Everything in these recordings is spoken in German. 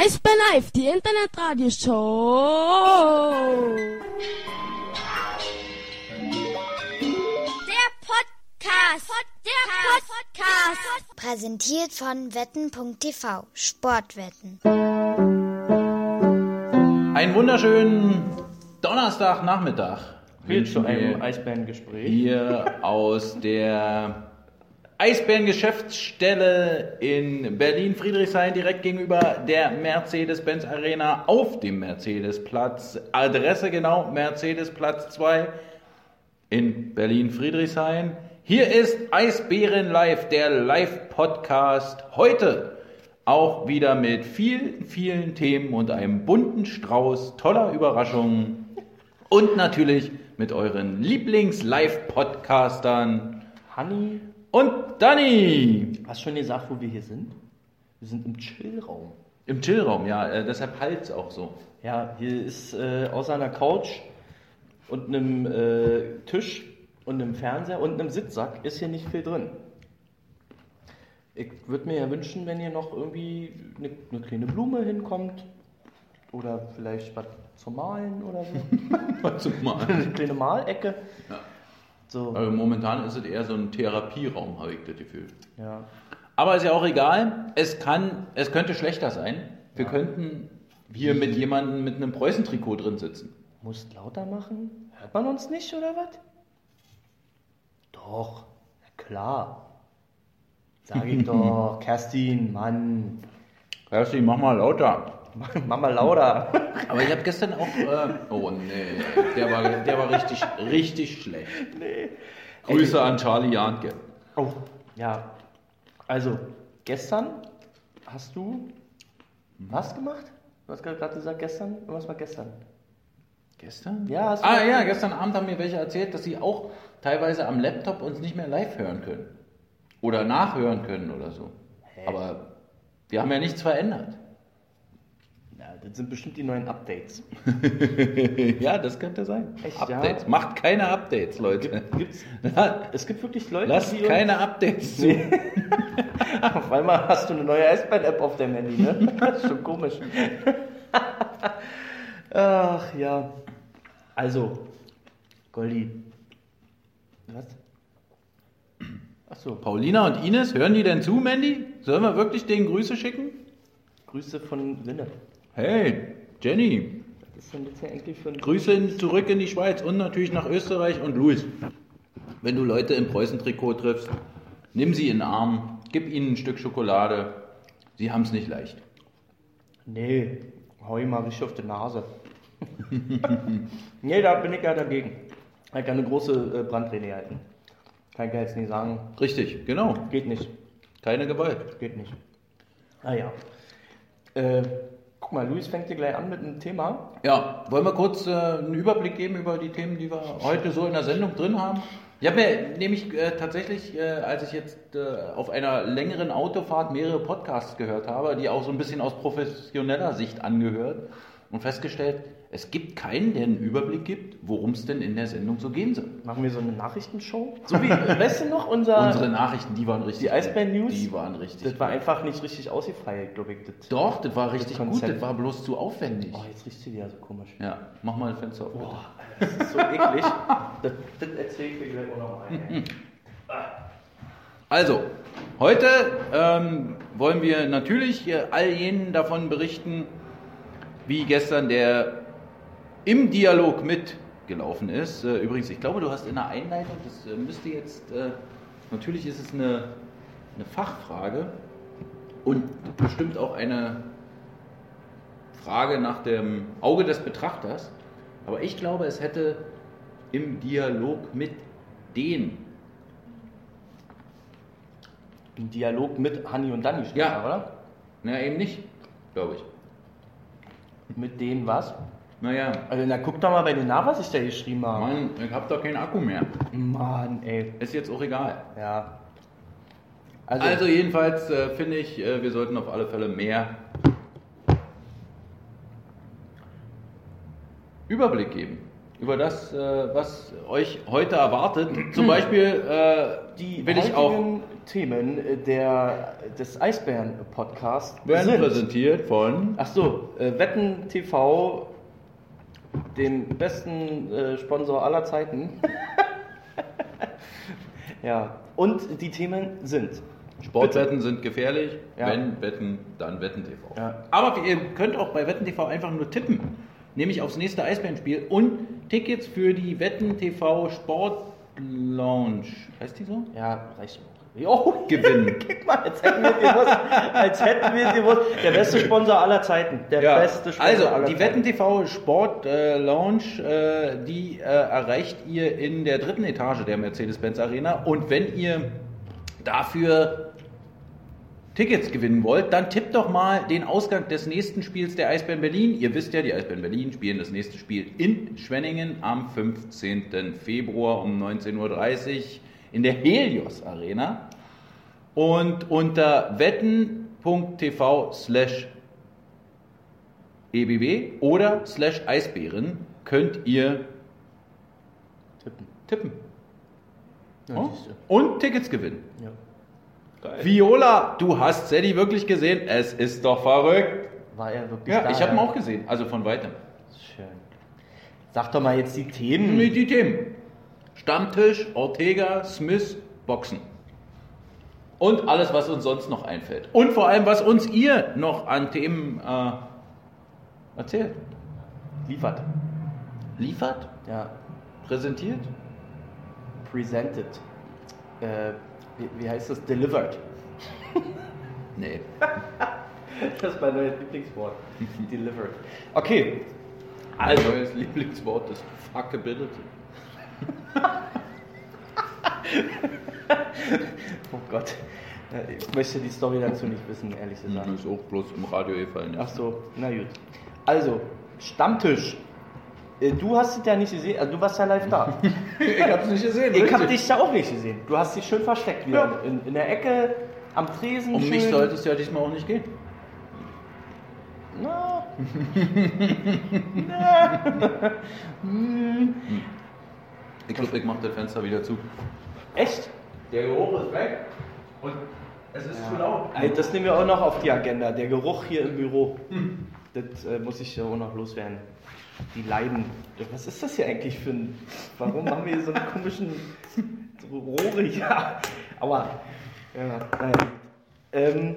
Eisbär Live, die Internetradioshow. Der Podcast. Der Podcast. Präsentiert von wetten.tv. Sportwetten. Einen wunderschönen Donnerstagnachmittag. Viel zu einem Eisbärengespräch. Hier aus der Eisbären-Geschäftsstelle in Berlin-Friedrichshain, direkt gegenüber der Mercedes-Benz Arena auf dem Mercedesplatz. Adresse genau, Mercedesplatz 2 in Berlin-Friedrichshain. Hier ist Eisbären Live, der Live-Podcast. Heute auch wieder mit vielen, vielen Themen und einem bunten Strauß toller Überraschungen. Und natürlich mit euren Lieblings-Live-Podcastern Hanni, und Danny. hast du schon gesagt, wo wir hier sind? Wir sind im Chillraum. Im Chillraum, ja, äh, deshalb halt auch so. Ja, hier ist äh, außer einer Couch und einem äh, Tisch und einem Fernseher und einem Sitzsack ist hier nicht viel drin. Ich würde mir ja wünschen, wenn hier noch irgendwie eine, eine kleine Blume hinkommt oder vielleicht was zum Malen oder so. Zumal. eine kleine Malecke. Ja. So, Also momentan ist es eher so ein Therapieraum, habe ich das Gefühl. ja. Aber ist ja auch egal. Es kann, es könnte schlechter sein. Wir könnten hier mit jemandem mit einem Preußen-Trikot drin sitzen. Musst lauter machen? Hört man uns nicht oder was? Doch, na klar. Sag ich doch, Kerstin, Mann. Kerstin, mach mal lauter. Mama lauter. Aber ich habe gestern auch. Äh, oh nee, der war, der war richtig, richtig schlecht. nee. Grüße an Charlie Janke. Oh, ja. Also, gestern hast du was gemacht? Du hast gerade gesagt gestern? Was war gestern? Gestern? Ja, hast du Ah ja, gestern Abend haben mir welche erzählt, dass sie auch teilweise am Laptop uns nicht mehr live hören können. Oder nachhören können oder so. Aber wir haben ja nichts verändert. Ja, das sind bestimmt die neuen Updates. ja, das könnte sein. Echt, Updates. ja? Macht keine Updates, Leute. Gibt's, es gibt wirklich Leute, Lasst die keine Updates zu. Auf einmal hast du eine neue Eisbahn-App auf deinem Handy, ne? Das ist schon komisch. Ach ja. Also, Goldi. Was? Ach so, Paulina und Ines, hören die denn zu, Mandy? Sollen wir wirklich denen Grüße schicken? Grüße von Linne. Hey, Jenny, Was ist denn jetzt hier eigentlich für ein... Grüße in, zurück in die Schweiz und natürlich nach Österreich und Luis. Wenn du Leute im Preußen-Trikot triffst, nimm sie in den Arm, gib ihnen ein Stück Schokolade. Sie haben es nicht leicht. Nee, hau ihm mal richtig auf die Nase. nee, da bin ich ja dagegen. Ich kann eine große äh, Brandrede halten. Kann ich ja jetzt nicht sagen. Richtig, genau. Geht nicht. Keine Gewalt. Geht nicht. Ah ja. Äh, guck mal, Luis fängt hier gleich an mit einem Thema. Ja, wollen wir kurz äh, einen Überblick geben über die Themen, die wir heute so in der Sendung drin haben? Ich habe mir nämlich äh, tatsächlich, äh, als ich jetzt äh, auf einer längeren Autofahrt mehrere Podcasts gehört habe, die auch so ein bisschen aus professioneller Sicht angehört und festgestellt, es gibt keinen, der einen Überblick gibt, worum es denn in der Sendung so gehen soll. Machen wir so eine Nachrichtenshow? So wie, weißt du noch, unser. Unsere Nachrichten, die waren richtig. Die Eisbären News? Die waren richtig. das war einfach nicht richtig ausgefeilt, glaube ich. Das. Doch, das war richtig gut, Konzept. das war bloß zu aufwendig. Oh, jetzt riecht sie wieder so komisch. Ja, mach mal ein Fenster auf. Boah, das ist so eklig. Das, das erzähle ich dir gleich auch noch mal. Also, heute ähm, wollen wir natürlich all jenen davon berichten, wie gestern der im Dialog mitgelaufen ist. Äh, übrigens, ich glaube, du hast in der Einleitung, das äh, müsste jetzt, äh, natürlich ist es eine, eine Fachfrage und bestimmt auch eine Frage nach dem Auge des Betrachters. Aber ich glaube, es hätte im Dialog mit den Im Dialog mit Hanni und Danny steht Ja. oder? Na, eben nicht, glaube ich. Mit denen was? Naja, Also, na guck doch mal bei denen nach, was ich da geschrieben habe. Mann, ich hab doch keinen Akku mehr. Mann, ey. Ist jetzt auch egal. Ja. Also, Also, jedenfalls äh, finde ich, äh, wir sollten auf alle Fälle mehr Überblick geben. über das, äh, was euch heute erwartet. Zum Beispiel äh, Die will ich auch Themen äh, der, des Eisbären-Podcasts werden sind. präsentiert von Ach so, äh, Wetten TV, dem besten äh, Sponsor aller Zeiten. ja, und die Themen sind. Sportwetten sind gefährlich. Ja. Wenn Wetten, dann Wetten TV. Ja. Aber ihr könnt auch bei Wetten TV einfach nur tippen. Nämlich aufs nächste Eisbärenspiel und Tickets für die Wetten TV Sport Lounge. Heißt die so? Ja, reicht auch. Jo, Gewinnen. Guck mal, als hätten wir gewusst, als hätten wir gewusst. Der beste Sponsor aller Zeiten. Der Ja, beste Sponsor also aller die Zeiten. Wetten TV Sport äh, Lounge, äh, die äh, erreicht ihr in der dritten Etage der Mercedes-Benz Arena. Und wenn ihr dafür Tickets gewinnen wollt, dann tippt doch mal den Ausgang des nächsten Spiels der Eisbären Berlin. Ihr wisst ja, die Eisbären Berlin spielen das nächste Spiel in Schwenningen am 15. Februar um 19.30 Uhr in der Helios Arena. Und unter wetten.tv slash EBB oder slash Eisbären könnt ihr Tippen. tippen. Ja, Oh? Und Tickets gewinnen. Ja. Viola, du hast Sadie wirklich gesehen? Es ist doch verrückt. War er wirklich Ja, da? ich habe ihn auch gesehen, also von weitem. Schön. Sag doch mal jetzt die Themen. Mit die Themen. Stammtisch, Ortega, Smith, Boxen. Und alles, was uns sonst noch einfällt. Und vor allem, was uns ihr noch an Themen äh, erzählt. Liefert. Liefert, Ja. präsentiert. Presented. Äh, wie, wie heißt das? Delivered. Nee. Das ist mein neues Lieblingswort. Delivered. Okay. Mein neues Lieblingswort ist Fuckability. Oh Gott. Ich möchte die Story dazu nicht wissen, ehrlich gesagt. Ist auch bloß im Radio gefallen. Ach so, na gut. Also, Stammtisch. Äh, Du hast es ja nicht gesehen, also du warst ja live da. Ich hab's nicht gesehen. Ich habe richtig. dich ja auch nicht gesehen. Du hast dich schön versteckt wieder Ja. in, in der Ecke, am Tresen. Um schön. mich sollte es ja diesmal auch nicht gehen. Na. Ich glaube, ich mache das Fenster wieder zu. Echt? Der Geruch ist weg und es ist zu laut. Ey, Das nehmen wir auch noch auf die Agenda. Der Geruch hier im Büro. Das äh, muss ich ja auch noch loswerden. Die Leiden. Was ist das hier eigentlich für ein. Warum haben wir hier so einen komischen Rohre hier? Aber. Ja, nein. Ähm,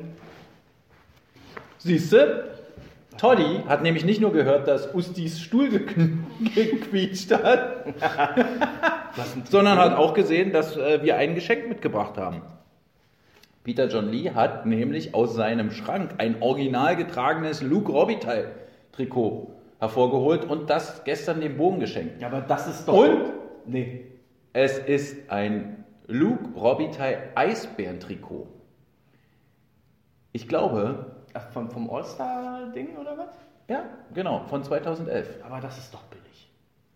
Siehst du? Toddy hat nämlich nicht nur gehört, dass Ustis Stuhl gequietscht hat, sondern hat auch gesehen, dass äh, wir ein Geschenk mitgebracht haben. Peter John Lee hat nämlich aus seinem Schrank ein original getragenes Luke Robitaille Trikot hervorgeholt und das gestern dem Bogen geschenkt. Ja, aber das ist doch. Und Nee. es ist ein Luke Robitaille Eisbären-Trikot. Ich glaube, Ach, vom, vom All-Star-Ding oder was? ja, genau, von 2011. Aber das ist doch billig.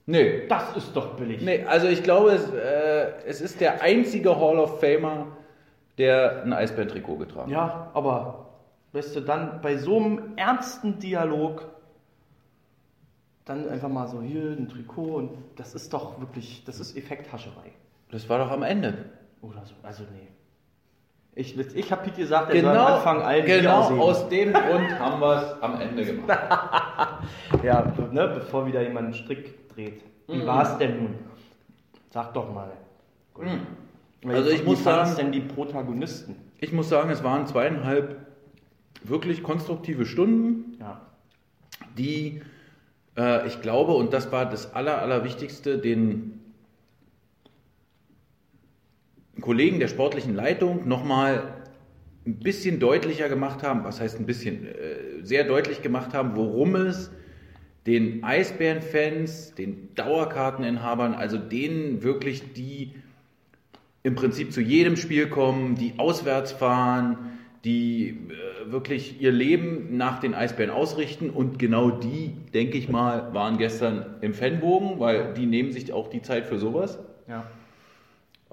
Nee, Das ist doch billig. nee also ich glaube, es, äh, es ist der einzige Hall of Famer, der ein Eisbären-Trikot getragen hat. Ja, aber weißt du, dann bei so einem ernsten Dialog dann einfach mal so hier ein Trikot und das ist doch wirklich, das ist Effekthascherei. Das war doch am Ende. Oder so. Also nee. Ich, ich habe Pete gesagt, er soll Genau, am Anfang allen genau aus dem Grund haben wir es am Ende gemacht. Ja, ne, bevor wieder jemand einen Strick dreht. Wie Mhm. war es denn nun? Sag doch mal. Also ich Wie muss sagen- denn die Protagonisten? Ich muss sagen, es waren zweieinhalb wirklich konstruktive Stunden. Ja. die, äh, ich glaube, und das war das Aller, Allerwichtigste, den Kollegen der sportlichen Leitung nochmal ein bisschen deutlicher gemacht haben, was heißt ein bisschen, äh, sehr deutlich gemacht haben, worum es den Eisbären-Fans, den Dauerkarteninhabern, also denen wirklich, die im Prinzip zu jedem Spiel kommen, die auswärts fahren, die äh, wirklich ihr Leben nach den Eisbären ausrichten und genau die, denke ich mal, waren gestern im Fanbogen, weil die nehmen sich auch die Zeit für sowas. Ja.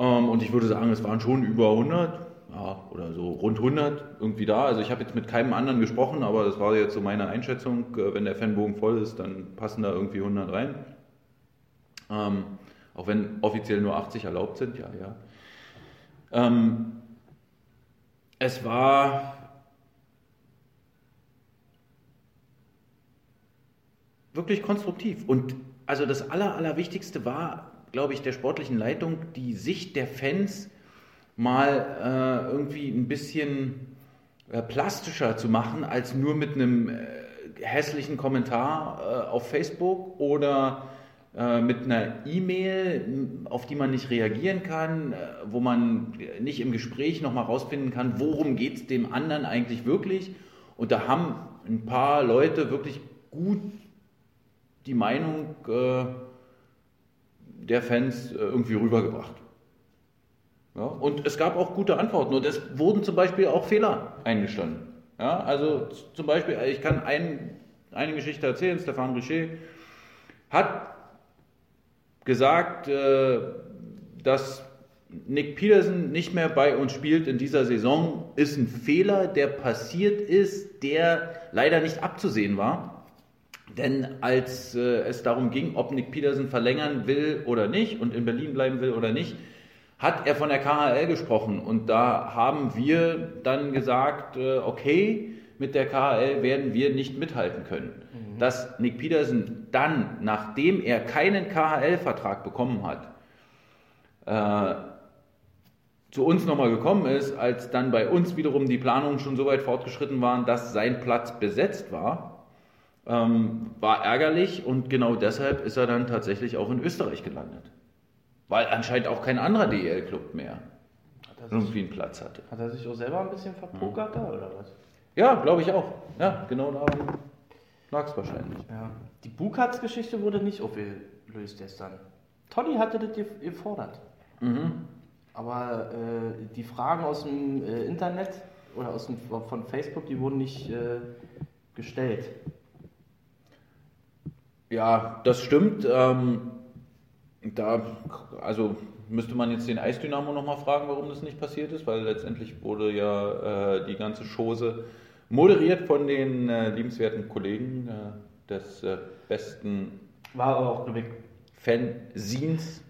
Ähm, und ich würde sagen, es waren schon über 100, ja, oder so rund 100 irgendwie da. Also ich habe jetzt mit keinem anderen gesprochen, aber das war jetzt so meine Einschätzung. Äh, Wenn der Fanbogen voll ist, dann passen da irgendwie 100 rein. Ähm, auch wenn offiziell nur 80 erlaubt sind, ja, ja. Ähm, es war wirklich konstruktiv. Und also das Aller, Allerwichtigste war, glaube ich, der sportlichen Leitung, die Sicht der Fans mal äh, irgendwie ein bisschen äh, plastischer zu machen, als nur mit einem äh, hässlichen Kommentar äh, auf Facebook oder äh, mit einer E-Mail, auf die man nicht reagieren kann, äh, wo man nicht im Gespräch nochmal rausfinden kann, worum geht es dem anderen eigentlich wirklich. Und da haben ein paar Leute wirklich gut die Meinung der Fans äh, irgendwie rübergebracht. Ja, und es gab auch gute Antworten und es wurden zum Beispiel auch Fehler eingestanden. Ja, also zum Beispiel, ich kann ein, eine Geschichte erzählen, Stefan Richer hat gesagt, äh, dass Nick Peterson nicht mehr bei uns spielt in dieser Saison, ist ein Fehler, der passiert ist, der leider nicht abzusehen war. Denn als äh, es darum ging, ob Nick Peterson verlängern will oder nicht und in Berlin bleiben will oder nicht, hat er von der KHL gesprochen. Und da haben wir dann gesagt, äh, okay, mit der KHL werden wir nicht mithalten können. Mhm. Dass Nick Peterson dann, nachdem er keinen KHL-Vertrag bekommen hat, äh, zu uns nochmal gekommen ist, als dann bei uns wiederum die Planungen schon so weit fortgeschritten waren, dass sein Platz besetzt war, ähm, war ärgerlich und genau deshalb ist er dann tatsächlich auch in Österreich gelandet. Weil anscheinend auch kein anderer DEL-Club mehr irgendwie einen Platz hatte. Hat er sich auch selber ein bisschen verpokert da oder was? Ja, glaube ich auch. Ja, genau daran lag es wahrscheinlich. Ja. Die Bukats-Geschichte wurde nicht aufgelöst gestern. Toddy hatte das gefordert. Mhm. Aber äh, die Fragen aus dem äh, Internet oder aus dem, von Facebook, die wurden nicht äh, gestellt. Ja, das stimmt. Ähm, da, also müsste man jetzt den Eisdynamo nochmal fragen, warum das nicht passiert ist, weil letztendlich wurde ja äh, die ganze Chose moderiert von den äh, liebenswerten Kollegen äh, des äh, besten War aber auch, ich, Fanzines.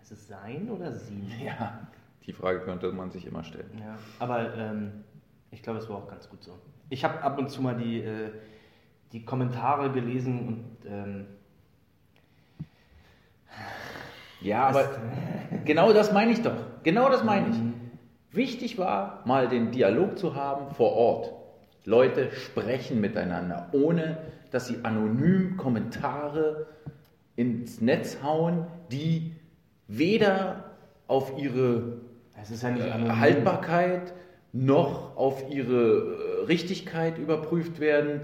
ist es sein oder sie? Ja, die Frage könnte man sich immer stellen. Ja, aber ähm, ich glaube, es war auch ganz gut so. Ich habe ab und zu mal die, äh, die Kommentare gelesen und ähm, Ja, aber genau das meine ich doch. Genau das meine ich. Wichtig war, mal den Dialog zu haben vor Ort. Leute sprechen miteinander, ohne dass sie anonym Kommentare ins Netz hauen, die weder auf ihre ja äh. Haltbarkeit noch auf ihre äh, Richtigkeit überprüft werden,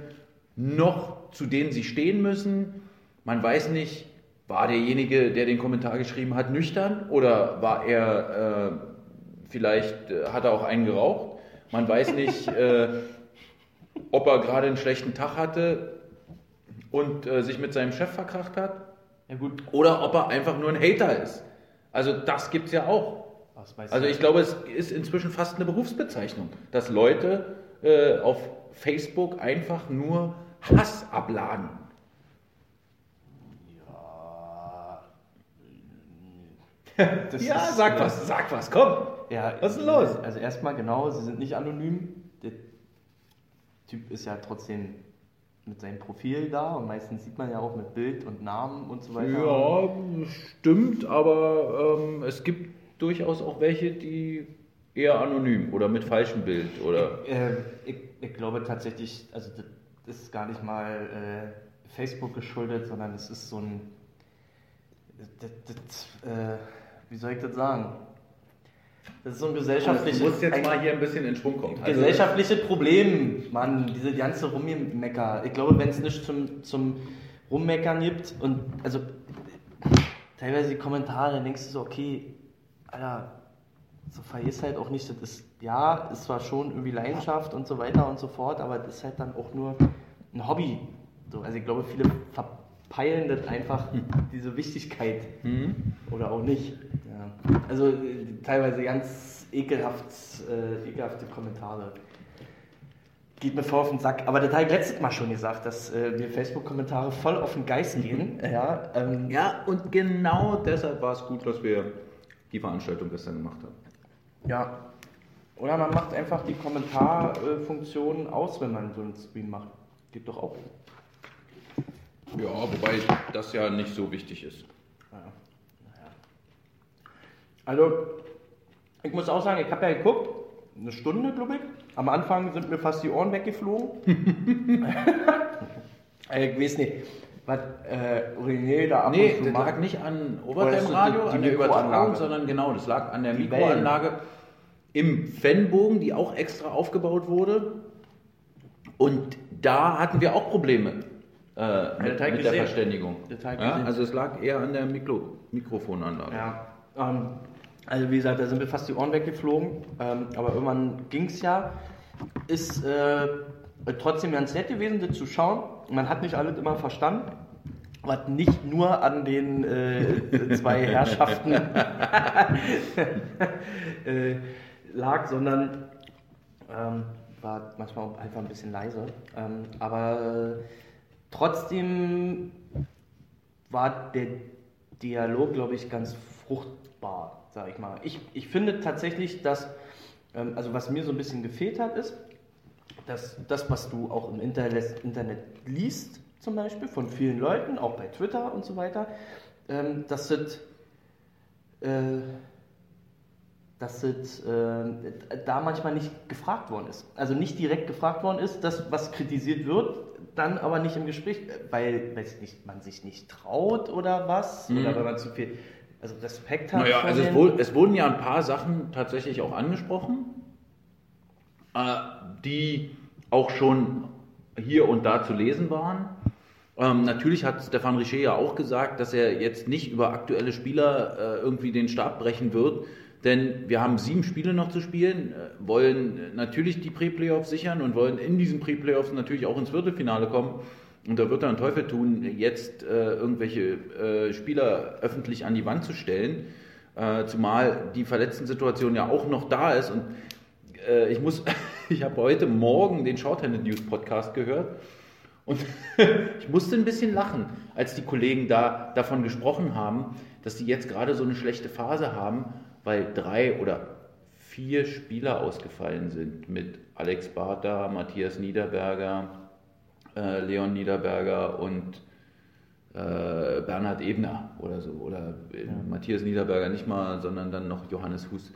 noch zu denen sie stehen müssen. Man weiß nicht, war derjenige, der den Kommentar geschrieben hat, nüchtern oder war er äh, vielleicht äh, hat er auch einen geraucht? Man weiß nicht, äh, ob er gerade einen schlechten Tag hatte und äh, sich mit seinem Chef verkracht hat Ja oder ob er einfach nur ein Hater ist. Also das gibt es ja auch. Also ich glaube, es ist inzwischen fast eine Berufsbezeichnung, dass Leute äh, auf Facebook einfach nur Hass abladen. Das ja, ist, sag äh, was, sag was, komm. Ja, Was ist denn los? Also erstmal genau, sie sind nicht anonym. Der Typ ist ja trotzdem mit seinem Profil da und meistens sieht man ja auch mit Bild und Namen und so weiter. Ja, stimmt, aber ähm, es gibt durchaus auch welche, die eher anonym oder mit falschem Bild oder. Äh, ich, ich glaube tatsächlich, also ist gar nicht mal äh, Facebook geschuldet, sondern es ist so ein, das, das, äh, wie soll ich das sagen? Das ist so ein gesellschaftliches, Du musst jetzt mal hier ein bisschen in Schwung kommen. Also, gesellschaftliche Problem, Mann, diese ganze Rummecker. Ich glaube, wenn es nicht zum, zum Rummeckern gibt und also teilweise die Kommentare, dann denkst du so, okay, Alter, so vergisst halt auch nicht, das ist, ja, ist zwar schon irgendwie Leidenschaft und so weiter und so fort, aber das ist halt dann auch nur ein Hobby. So, also ich glaube, viele verpeilen das einfach, diese Wichtigkeit. Mhm. Oder auch nicht. Ja. Also äh, teilweise ganz ekelhaft, äh, ekelhafte Kommentare. geht mir voll auf den Sack. Aber das habe ich letztes Mal schon gesagt, dass äh, mir Facebook-Kommentare voll auf den Geist gehen. Ja, ähm, Ja, und genau deshalb war es gut, dass wir die Veranstaltung gestern gemacht haben. ja. Oder man macht einfach die Kommentarfunktion aus, wenn man so einen Stream macht. Geht doch auch. Ja, wobei das ja nicht so wichtig ist. Also, ich muss auch sagen, ich habe ja geguckt, eine Stunde, glaube ich. Am Anfang sind mir fast die Ohren weggeflogen. Äh, ich weiß nicht, was äh, René da ab Nee, und zu das macht. lag nicht an die- die an der Mikroanlage? Übertragung, sondern genau, das lag an der Die Mikroanlage im Fanbogen, die auch extra aufgebaut wurde. Und da hatten wir auch Probleme äh, mit, mit der. Verständigung. Ja, also es lag eher an der Mikro Mikrofonanlage. Ja, ähm, also wie gesagt, da sind mir fast die Ohren weggeflogen, ähm, aber irgendwann ging es ja. Ist äh, trotzdem ganz nett gewesen, das zu schauen. Man hat nicht alles immer verstanden, was nicht nur an den äh, zwei Herrschaften äh, lag, sondern ähm, war manchmal einfach ein bisschen leise. Ähm, aber äh, trotzdem war der Dialog, glaube ich, ganz fruchtbar, sage ich mal. Ich, ich finde tatsächlich, dass, ähm, also was mir so ein bisschen gefehlt hat, ist, dass das, was du auch im Internet, Internet liest, zum Beispiel von vielen Leuten, auch bei Twitter und so weiter, ähm, dass das, äh, dass das äh, da manchmal nicht gefragt worden ist. Also nicht direkt gefragt worden ist, das, was kritisiert wird, dann aber nicht im Gespräch, weil weiß nicht, man sich nicht traut oder was, oder weil man zu viel also Respekt hat. Naja, also es, wurde, es wurden ja ein paar Sachen tatsächlich auch angesprochen, äh, die auch schon hier und da zu lesen waren. Ähm, natürlich hat Stefan Richer ja auch gesagt, dass er jetzt nicht über aktuelle Spieler äh, irgendwie den Stab brechen wird, denn wir haben sieben Spiele noch zu spielen, äh, wollen natürlich die Pre-Playoffs sichern und wollen in diesen Pre-Playoffs natürlich auch ins Viertelfinale kommen. Und da wird einen Teufel tun, jetzt äh, irgendwelche äh, Spieler öffentlich an die Wand zu stellen, äh, zumal die Verletzten-Situation ja auch noch da ist. Und äh, ich muss, ich habe heute Morgen den Shorthanded News Podcast gehört und ich musste ein bisschen lachen, als die Kollegen da davon gesprochen haben, dass sie jetzt gerade so eine schlechte Phase haben, weil drei oder vier Spieler ausgefallen sind mit Alex Bartha, Matthias Niederberger, äh, Leon Niederberger und äh, Bernhard Ebner oder so. Oder äh, Matthias Niederberger nicht mal, sondern dann noch Johannes Hus.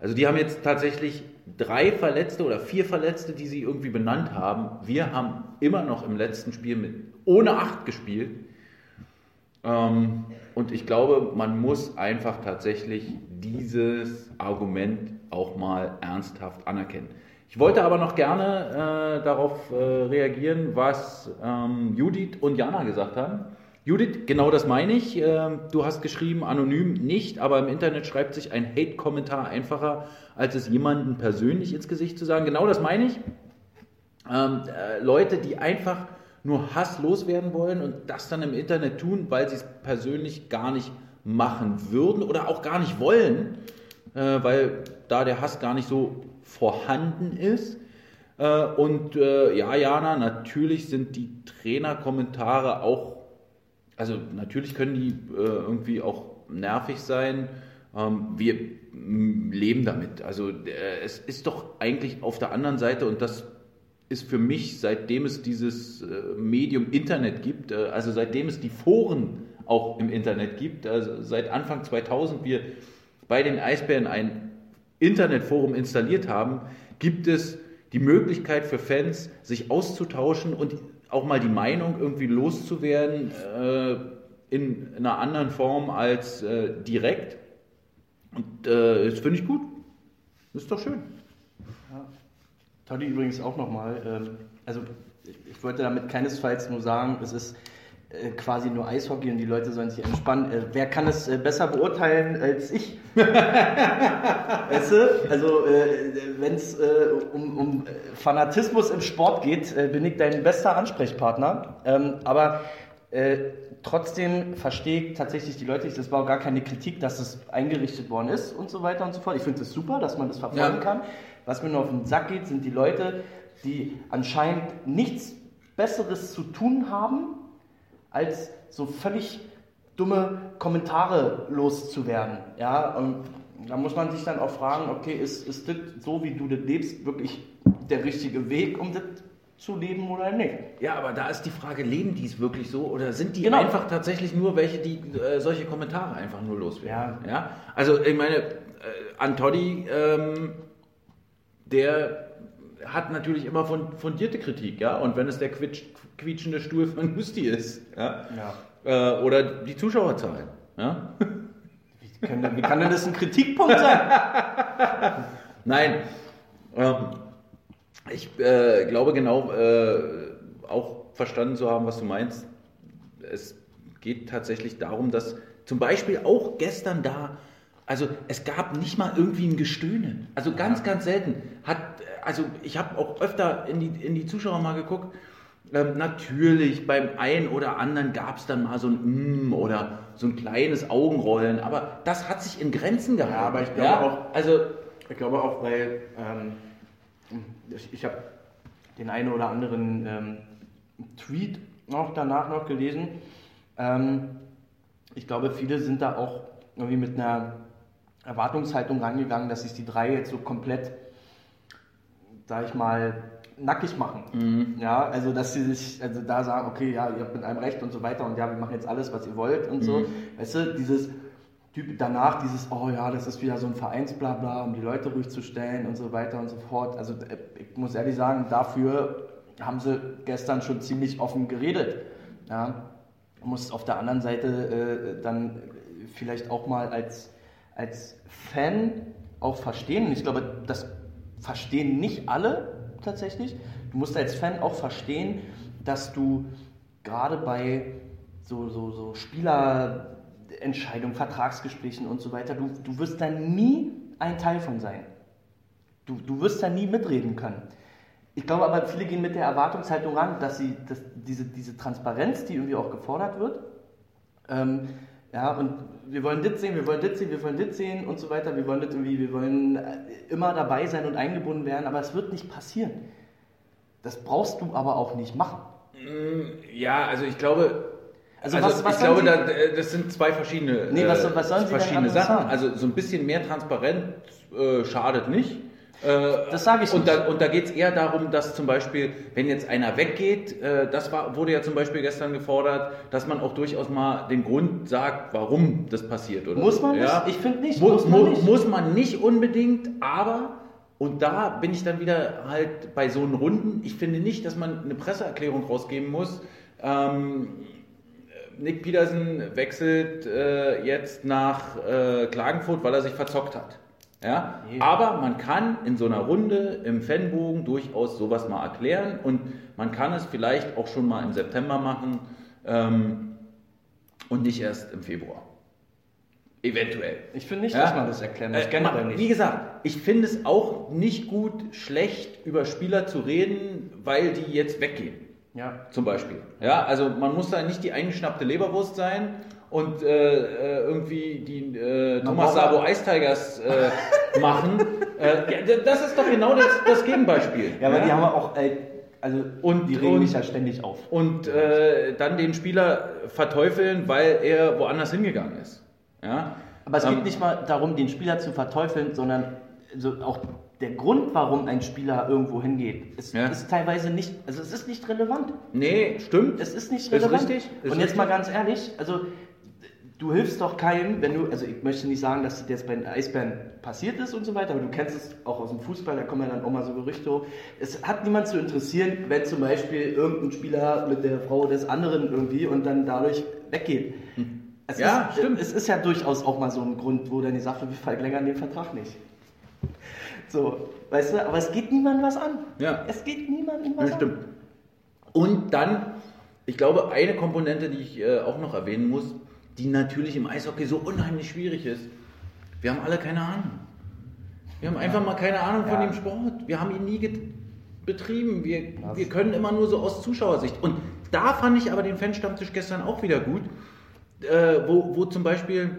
Also die haben jetzt tatsächlich drei Verletzte oder vier Verletzte, die sie irgendwie benannt haben. Wir haben immer noch im letzten Spiel mit ohne acht gespielt. Ähm, und ich glaube, man muss einfach tatsächlich dieses Argument auch mal ernsthaft anerkennen. Ich wollte aber noch gerne äh, darauf äh, reagieren, was ähm, Judith und Jana gesagt haben. Judith, genau das meine ich. Ähm, du hast geschrieben, anonym nicht, aber im Internet schreibt sich ein Hate-Kommentar einfacher, als es jemandem persönlich ins Gesicht zu sagen. Genau das meine ich. Ähm, äh, Leute, die einfach nur Hass loswerden wollen und das dann im Internet tun, weil sie es persönlich gar nicht machen würden oder auch gar nicht wollen, äh, weil da der Hass gar nicht so vorhanden ist. Äh, und äh, ja, Jana, natürlich sind die Trainerkommentare auch, also natürlich können die äh, irgendwie auch nervig sein. Ähm, wir leben damit. Also äh, es ist doch eigentlich auf der anderen Seite und das ist für mich, seitdem es dieses äh, Medium Internet gibt, äh, also seitdem es die Foren auch im Internet gibt, also seit Anfang 2000 wir bei den Eisbären ein Internetforum installiert haben, gibt es die Möglichkeit für Fans, sich auszutauschen und auch mal die Meinung irgendwie loszuwerden äh, in einer anderen Form als äh, direkt. Und äh, das finde ich gut. Das ist doch schön. Toddy übrigens auch nochmal. Ähm, also ich, wollte damit keinesfalls nur sagen, es ist äh, quasi nur Eishockey und die Leute sollen sich entspannen. Äh, wer kann es äh, besser beurteilen als ich? weißt du? Also äh, wenn es äh, um, um Fanatismus im Sport geht, äh, bin ich dein bester Ansprechpartner. Ähm, aber äh, trotzdem verstehe ich tatsächlich die Leute, das war auch gar keine Kritik, dass es eingerichtet worden ist und so weiter und so fort. Ich finde es das super, dass man das verfolgen Ja. kann. Was mir nur auf den Sack geht, sind die Leute, die anscheinend nichts Besseres zu tun haben, als so völlig dumme Kommentare loszuwerden. Ja, und da muss man sich dann auch fragen, okay, ist, ist das so, wie du das lebst, wirklich der richtige Weg, um das zu leben oder nicht? Ja, aber da ist die Frage, leben die es wirklich so oder sind die Genau. einfach tatsächlich nur welche, die äh, solche Kommentare einfach nur loswerden? Ja. ja? Also ich meine, äh, Antodi, ähm, der hat natürlich immer fun fundierte Kritik, ja, und wenn es der quietschende Stuhl von Musti ist, ja, Ja. äh, oder die Zuschauerzahlen, ja. Wie kann, wie kann denn das ein Kritikpunkt sein? Nein, ähm, ich äh, glaube genau äh, auch verstanden zu haben, was du meinst. Es geht tatsächlich darum, dass zum Beispiel auch gestern da, also es gab nicht mal irgendwie ein Gestöhnen. Also ganz, ganz selten. Hat, also ich habe auch öfter in die, in die Zuschauer mal geguckt. Ähm, natürlich, beim einen oder anderen gab es dann mal so ein Mm oder so ein kleines Augenrollen, aber das hat sich in Grenzen gehalten. Ja, aber ich glaube auch- also Ich glaube auch, weil ähm, ich, ich habe den einen oder anderen ähm, Tweet auch danach noch gelesen. Ähm, ich glaube, viele sind da auch irgendwie mit einer Erwartungshaltung rangegangen, dass sich die drei jetzt so komplett, sag ich mal, nackig machen. Ja, also dass sie sich also da sagen, okay, ja, ihr habt mit einem recht und so weiter und ja, wir machen jetzt alles, was ihr wollt und so. Weißt du, dieses Typ danach dieses, oh ja, das ist wieder so ein Vereinsblabla, um die Leute ruhig zu stellen und so weiter und so fort. Also äh, ich muss ehrlich sagen, dafür haben sie gestern schon ziemlich offen geredet. Ja, muss auf der anderen Seite äh, dann vielleicht auch mal als, als Fan auch verstehen. Und ich glaube, das verstehen nicht alle tatsächlich. Du musst als Fan auch verstehen, dass du gerade bei so, so, so Spielerentscheidungen, Vertragsgesprächen und so weiter, du, du wirst da nie ein Teil von sein. Du, du wirst da nie mitreden können. Ich glaube aber, viele gehen mit der Erwartungshaltung ran, dass sie dass diese, diese Transparenz, die irgendwie auch gefordert wird, ähm, ja, und wir wollen das sehen, wir wollen das sehen, wir wollen das sehen und so weiter, wir wollen das irgendwie, wir wollen äh, immer dabei sein und eingebunden werden, aber es wird nicht passieren. Das brauchst du aber auch nicht machen. Ja, also ich glaube, Also also, was- was ich glaube, da, äh, das sind zwei verschiedene, Nee, was- äh, was verschiedene Sachen. sagen? Also so ein bisschen mehr Transparenz äh, schadet nicht. Äh, Das sage ich und nicht. Da, und da geht es eher darum, dass zum Beispiel, wenn jetzt einer weggeht, äh, das war, wurde ja zum Beispiel gestern gefordert, dass man auch durchaus mal den Grund sagt, warum das passiert. Oder Muss man ja? nicht? Ich finde nicht. Muss, Muss man nicht. muss man nicht unbedingt, aber, und da bin ich dann wieder halt bei so einen Runden, ich finde nicht, dass man eine Presseerklärung rausgeben muss. Ähm, Nick Peterson wechselt äh, jetzt nach äh, Klagenfurt, weil er sich verzockt hat. Ja? Aber man kann in so einer Runde im Fanbogen durchaus sowas mal erklären und man kann es vielleicht auch schon mal im September machen ähm, und nicht erst im Februar. Eventuell. Ich finde nicht, Ja? dass man das erklären muss, Äh, generell nicht. Wie gesagt, ich finde es auch nicht gut, schlecht über Spieler zu reden, weil die jetzt weggehen. Ja. Zum Beispiel. Ja, also man muss da nicht die eingeschnappte Leberwurst sein und äh, äh, irgendwie die äh, Thomas Sabo Ice Tigers äh, machen. äh, ja, das ist doch genau das, das Gegenbeispiel. Ja, aber die haben auch, äh, also, Und- die regen und- mich ja ständig auf. und dann den Spieler verteufeln, weil er woanders hingegangen ist. Ja? Aber es Ähm, geht nicht mal darum, den Spieler zu verteufeln, sondern also auch der Grund, warum ein Spieler irgendwo hingeht, ist, Ja. ist teilweise nicht, also es ist nicht relevant. Nee, stimmt. Es ist nicht Ist relevant. richtig, ist Und jetzt richtig. mal ganz ehrlich, also du hilfst doch keinem, wenn du, also ich möchte nicht sagen, dass das jetzt bei den Eisbären passiert ist und so weiter, aber du kennst es auch aus dem Fußball, da kommen ja dann auch mal so Gerüchte hoch. Es hat niemand zu interessieren, wenn zum Beispiel irgendein Spieler mit der Frau des anderen irgendwie und dann dadurch weggeht. Es Ja, ist, stimmt. Es ist ja durchaus auch mal so ein Grund, wo dann die Sache, wir verlängern den Vertrag nicht. So, weißt du, aber es geht niemandem was an. Ja. Es geht niemandem was Ja, an. stimmt. Und dann, ich glaube, eine Komponente, die ich äh, auch noch erwähnen muss, die natürlich im Eishockey so unheimlich schwierig ist. Wir haben alle keine Ahnung. Wir haben einfach mal keine Ahnung von Ja. dem Sport. Wir haben ihn nie betrieben. Wir, wir können immer nur so aus Zuschauersicht. Und da fand ich aber den Fanstammtisch gestern auch wieder gut, äh, wo, wo zum Beispiel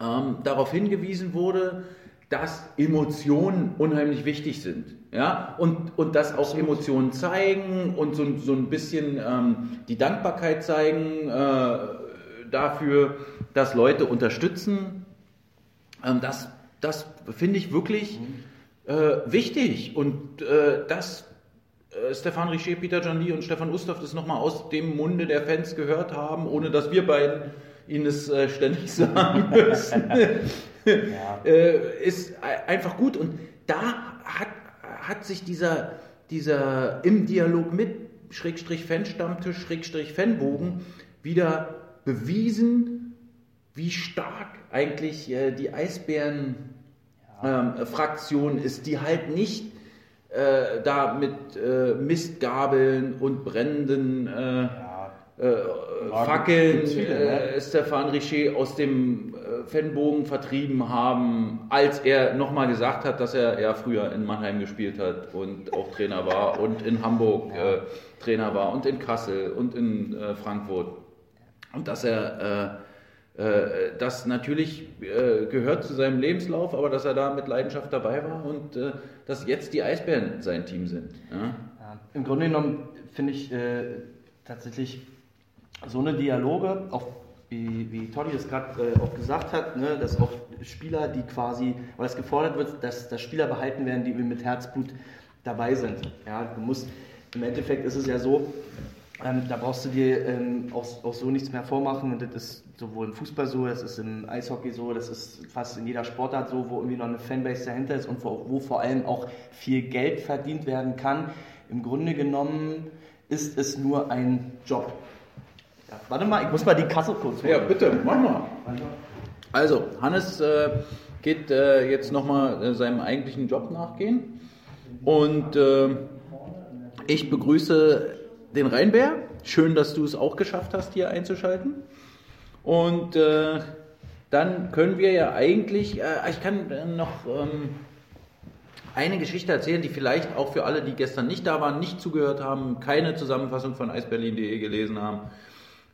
ähm, darauf hingewiesen wurde, dass Emotionen unheimlich wichtig sind. Ja? Und, und dass auch Emotionen zeigen und so, so ein bisschen ähm, die Dankbarkeit zeigen äh, dafür, dass Leute unterstützen. Ähm, das das finde ich wirklich äh, wichtig. Und äh, dass äh, Stefan Richer, Peter Janli und Stefan Ustorf das nochmal aus dem Munde der Fans gehört haben, ohne dass wir beiden ihnen es äh, ständig sagen müssen, ja. Äh, ist einfach gut. Und da hat, hat sich dieser, dieser im Dialog mit Schrägstrich Fanstammtisch, Schrägstrich Fanbogen wieder bewiesen, wie stark eigentlich äh, die Eisbären-Fraktion ähm, ist, die halt nicht äh, da mit äh, Mistgabeln und brennenden äh, ja. Äh, Fackeln viele, ne? Äh, Stefan Richer aus dem Fanbogen vertrieben haben, als er nochmal gesagt hat, dass er ja früher in Mannheim gespielt hat und auch Trainer war und in Hamburg. Trainer war und in Kassel und in Frankfurt. Und dass er äh, das natürlich äh, gehört zu seinem Lebenslauf, aber dass er da mit Leidenschaft dabei war und äh, dass jetzt die Eisbären sein Team sind. Ja, Im Grunde genommen finde ich äh, tatsächlich so eine Dialoge, auch wie, wie Toddy es gerade äh, auch gesagt hat, ne, dass auch Spieler, die quasi, weil es gefordert wird, dass, dass Spieler behalten werden, die mit Herzblut dabei sind. Ja, du musst, im Endeffekt ist es ja so, ähm, da brauchst du dir ähm, auch, auch, so nichts mehr vormachen. Und das ist sowohl im Fußball so, das ist im Eishockey so, das ist fast in jeder Sportart so, wo irgendwie noch eine Fanbase dahinter ist und wo, wo vor allem auch viel Geld verdient werden kann. Im Grunde genommen ist es nur ein Job. Ja, warte mal, ich muss mal die Kasse kurz holen. Ja, bitte, mach mal. Also, Hannes äh, geht äh, jetzt nochmal äh, seinem eigentlichen Job nachgehen. Und äh, ich begrüße den Rheinbär. Schön, dass du es auch geschafft hast, hier einzuschalten. Und äh, dann können wir ja eigentlich, äh, ich kann äh, noch ähm, eine Geschichte erzählen, die vielleicht auch für alle, die gestern nicht da waren, nicht zugehört haben, keine Zusammenfassung von eisberlin.de gelesen haben,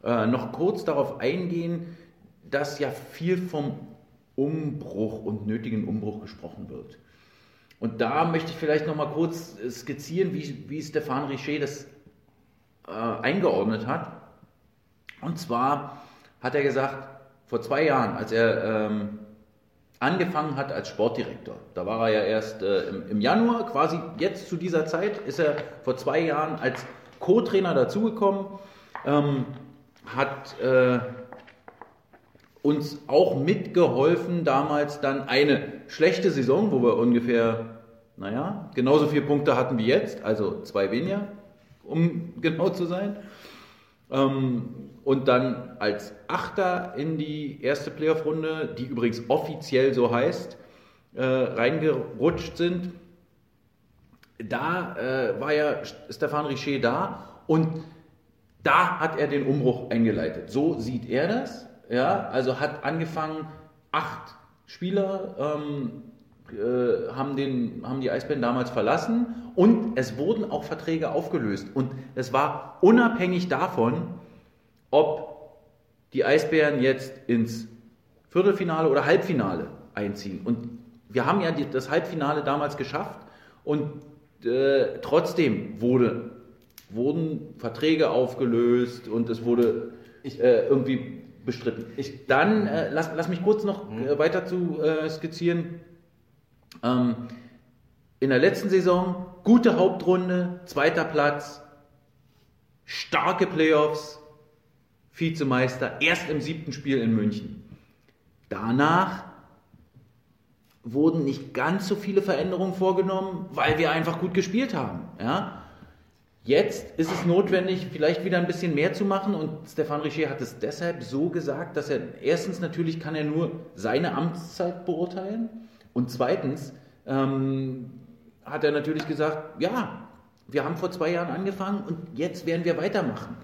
äh, noch kurz darauf eingehen, dass ja viel vom Umbruch und nötigen Umbruch gesprochen wird. Und da möchte ich vielleicht noch mal kurz skizzieren, wie, wie Stefan Richer das äh, eingeordnet hat. Und zwar hat er gesagt, vor zwei Jahren, als er ähm, angefangen hat als Sportdirektor, da war er ja erst äh, im, im, Januar, quasi jetzt zu dieser Zeit, ist er vor zwei Jahren als Co-Trainer dazugekommen, ähm, hat äh, uns auch mitgeholfen, damals dann eine schlechte Saison, wo wir ungefähr, naja, genauso viele Punkte hatten wie jetzt, also zwei weniger, um genau zu sein. Ähm, und dann als Achter in die erste Playoff-Runde, die übrigens offiziell so heißt, äh, reingerutscht sind. Da äh, war ja Stefan Richer da und da hat er den Umbruch eingeleitet. So sieht er das. Ja, also hat angefangen, acht Spieler ähm, äh, haben, den, haben die Eisbären damals verlassen und es wurden auch Verträge aufgelöst. Und es war unabhängig davon, ob die Eisbären jetzt ins Viertelfinale oder Halbfinale einziehen. Und wir haben ja die, das Halbfinale damals geschafft und äh, trotzdem wurde, wurden Verträge aufgelöst und es wurde äh, irgendwie bestritten. Ich, dann äh, lass, lass mich kurz noch mhm. äh, weiter zu äh, skizzieren. Ähm, in der letzten Saison gute Hauptrunde, zweiter Platz, starke Playoffs, Vizemeister, erst im siebten Spiel in München. Danach wurden nicht ganz so viele Veränderungen vorgenommen, weil wir einfach gut gespielt haben. Ja? Jetzt ist es notwendig, vielleicht wieder ein bisschen mehr zu machen und Stefan Richer hat es deshalb so gesagt, dass er erstens natürlich kann er nur seine Amtszeit beurteilen und zweitens ähm, hat er natürlich gesagt, ja, wir haben vor zwei Jahren angefangen und jetzt werden wir weitermachen.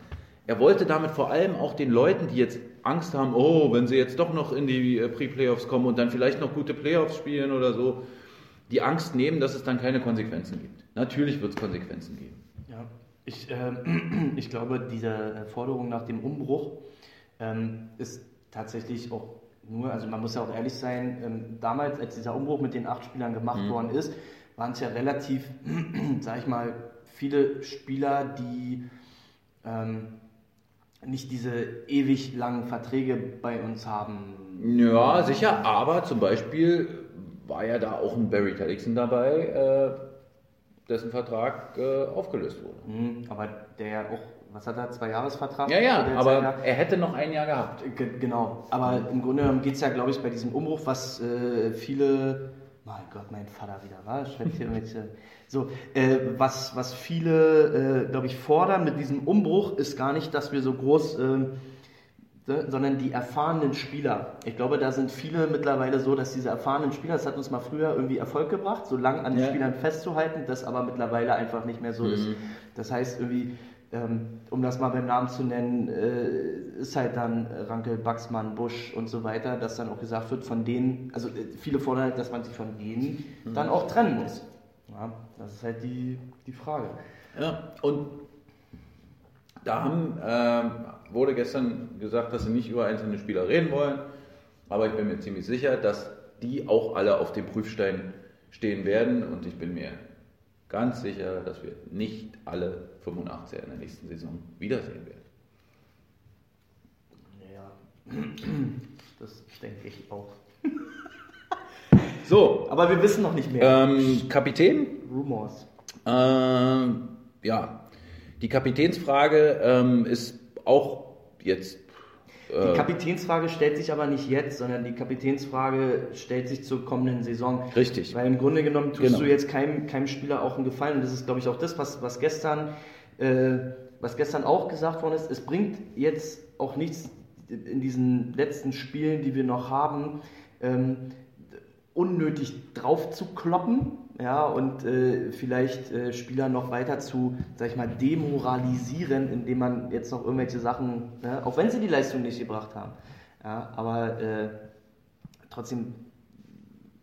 Er wollte damit vor allem auch den Leuten, die jetzt Angst haben, oh, wenn sie jetzt doch noch in die äh, Pre-Playoffs kommen und dann vielleicht noch gute Playoffs spielen oder so, die Angst nehmen, dass es dann keine Konsequenzen gibt. Natürlich wird es Konsequenzen geben. Ja, ich, ähm, ich glaube, diese Forderung nach dem Umbruch ähm, ist tatsächlich auch nur, also man muss ja auch ehrlich sein, ähm, damals, als dieser Umbruch mit den acht Spielern gemacht Mhm. worden ist, waren es ja relativ, sag ich mal, viele Spieler, die ähm, nicht diese ewig langen Verträge bei uns haben. Ja, sicher, aber zum Beispiel war ja da auch ein Barry Tellickson dabei, äh, dessen Vertrag äh, aufgelöst wurde. Mhm, aber der auch, was hat er, zwei Jahresvertrag? Ja, ja, aber er hätte noch ein Jahr gehabt. Ge genau, aber im Grunde genommen geht es ja, glaube ich, bei diesem Umbruch, was äh, viele, mein Gott, mein Vater wieder war, schreibt hier mit, äh, so, äh, was, was viele, äh, glaube ich, fordern mit diesem Umbruch, ist gar nicht, dass wir so groß, äh, ne, sondern die erfahrenen Spieler. Ich glaube, da sind viele mittlerweile so, dass diese erfahrenen Spieler, das hat uns mal früher irgendwie Erfolg gebracht, so lang an den Ja. Spielern festzuhalten, das aber mittlerweile einfach nicht mehr so ist. Mhm. Das heißt irgendwie, ähm, um das mal beim Namen zu nennen, äh, ist halt dann Rankel, Baxmann, Busch und so weiter, dass dann auch gesagt wird, von denen, also äh, viele fordern halt, dass man sich von denen Mhm. dann auch trennen muss. Ja, das ist halt die, die Frage. Ja, und da haben, ähm, wurde gestern gesagt, dass sie nicht über einzelne Spieler reden wollen, aber ich bin mir ziemlich sicher, dass die auch alle auf dem Prüfstein stehen werden und ich bin mir ganz sicher, dass wir nicht alle 85er in der nächsten Saison wiedersehen werden. Ja, das denke ich auch. So, Aber wir wissen noch nicht mehr. ähm, Kapitän? Rumors. Ähm, ja, die Kapitänsfrage ähm, ist auch jetzt. Die Äh, Kapitänsfrage stellt sich aber nicht jetzt, sondern die Kapitänsfrage stellt sich zur kommenden Saison. Richtig. Weil im Grunde genommen tust Genau. du jetzt keinem, keinem Spieler auch einen Gefallen. Und das ist, glaube ich, auch das, was, was, gestern, äh, was gestern auch gesagt worden ist. Es bringt jetzt auch nichts in diesen letzten Spielen, die wir noch haben, ähm, unnötig drauf zu kloppen ja, und äh, vielleicht äh, Spieler noch weiter zu, sag ich mal, demoralisieren, indem man jetzt noch irgendwelche Sachen, ne, auch wenn sie die Leistung nicht gebracht haben, ja, aber äh, trotzdem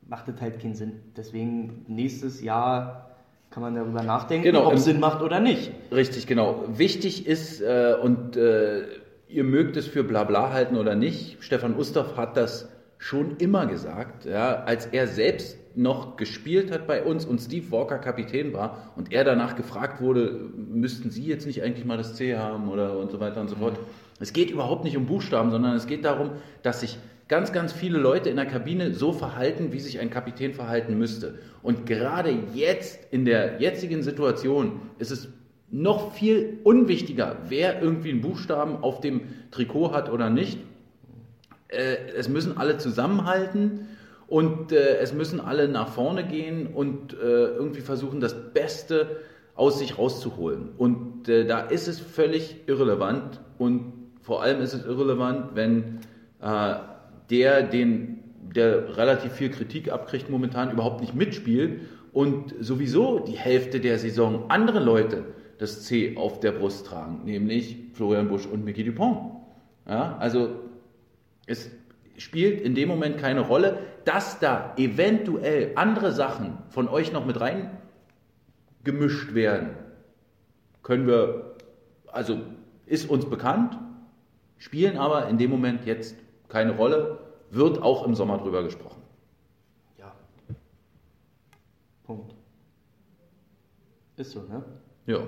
macht das halt keinen Sinn. Deswegen nächstes Jahr kann man darüber nachdenken, Genau, ob es Sinn macht oder nicht. Richtig, genau. Wichtig ist, äh, und äh, ihr mögt es für Blabla halten oder nicht, Stefan Ustorf hat das schon immer gesagt, ja, als er selbst noch gespielt hat bei uns und Steve Walker Kapitän war und er danach gefragt wurde, müssten Sie jetzt nicht eigentlich mal das C haben oder und so weiter und so fort. Es geht überhaupt nicht um Buchstaben, sondern es geht darum, dass sich ganz, ganz viele Leute in der Kabine so verhalten, wie sich ein Kapitän verhalten müsste. Und gerade jetzt, in der jetzigen Situation, ist es noch viel unwichtiger, wer irgendwie einen Buchstaben auf dem Trikot hat oder nicht. Äh, es müssen alle zusammenhalten und äh, es müssen alle nach vorne gehen und äh, irgendwie versuchen, das Beste aus sich rauszuholen. Und äh, da ist es völlig irrelevant und vor allem ist es irrelevant, wenn äh, der, den, der relativ viel Kritik abkriegt, momentan überhaupt nicht mitspielt und sowieso die Hälfte der Saison andere Leute das C auf der Brust tragen, nämlich Florian Busch und Mickey Dupont. Ja, also es spielt in dem Moment keine Rolle, dass da eventuell andere Sachen von euch noch mit rein gemischt werden. Können wir, also ist uns bekannt, spielen aber in dem Moment jetzt keine Rolle, wird auch im Sommer drüber gesprochen. Ja. Punkt. Ist so, ne? Ja.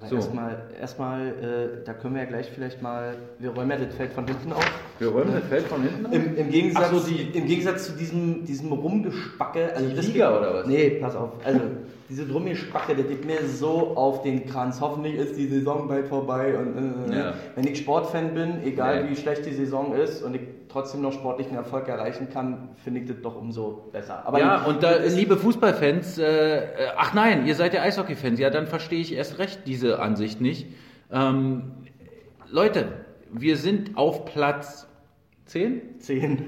Aber So. erstmal, erstmal äh, da können wir ja gleich vielleicht mal, wir räumen ja das Feld von hinten auf. Wir räumen das Feld von hinten Im, im, Gegensatz, so, die- Im Gegensatz zu diesem, diesem Rumgespacke. Also Die Liga geht- oder was? Nee, pass auf. Also, diese Rumgespacke, das geht mir so auf den Kranz. Hoffentlich ist die Saison bald vorbei. Und, äh, Ja. Wenn ich Sportfan bin, egal Nee. wie schlecht die Saison ist und ich trotzdem noch sportlichen Erfolg erreichen kann, finde ich das doch umso besser. Aber ja, und da, liebe Fußballfans, äh, äh, ach nein, ihr seid ja Eishockey-Fans, ja, dann verstehe ich erst recht diese Ansicht nicht. Ähm, Leute, wir sind auf Platz 10 10.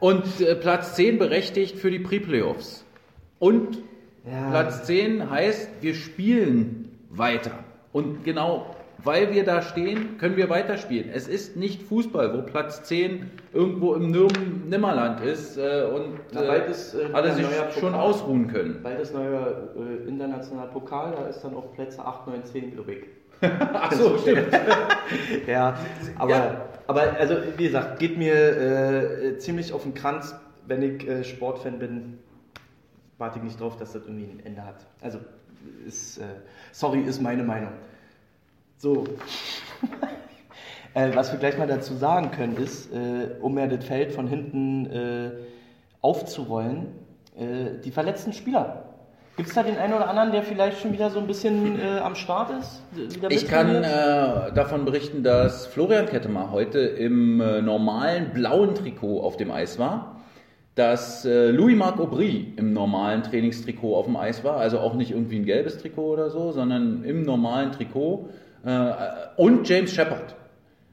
und äh, Platz 10 berechtigt für die Pre-Playoffs. Und Ja. Platz 10 heißt, wir spielen weiter. Und genau weil wir da stehen, können wir weiterspielen. Es ist nicht Fußball, wo Platz 10 irgendwo im Nirm Nimmerland ist äh, und Na, äh, ist, äh, alle sich schon Pokal. ausruhen können. Bald ist neuer äh, internationaler Pokal, da ist dann auf Plätze 8, 9, 10, glaube ich. Ach so, stimmt. Ja, aber, Ja. aber also wie gesagt, geht mir äh, ziemlich auf den Kranz, wenn ich äh, Sportfan bin, warte ich nicht drauf, dass das irgendwie ein Ende hat. Also, ist, äh, sorry, ist meine Meinung. So. äh, was wir gleich mal dazu sagen können, ist, äh, um ja das Feld von hinten äh, aufzurollen, äh, die verletzten Spieler. Gibt es da den einen oder anderen, der vielleicht schon wieder so ein bisschen äh, am Start ist? Ich kann davon berichten, dass Florian Kettemar heute im normalen blauen Trikot auf dem Eis war, dass äh, Louis-Marc Aubry im normalen Trainingstrikot auf dem Eis war, also auch nicht irgendwie ein gelbes Trikot oder so, sondern im normalen Trikot äh, und James Shepard.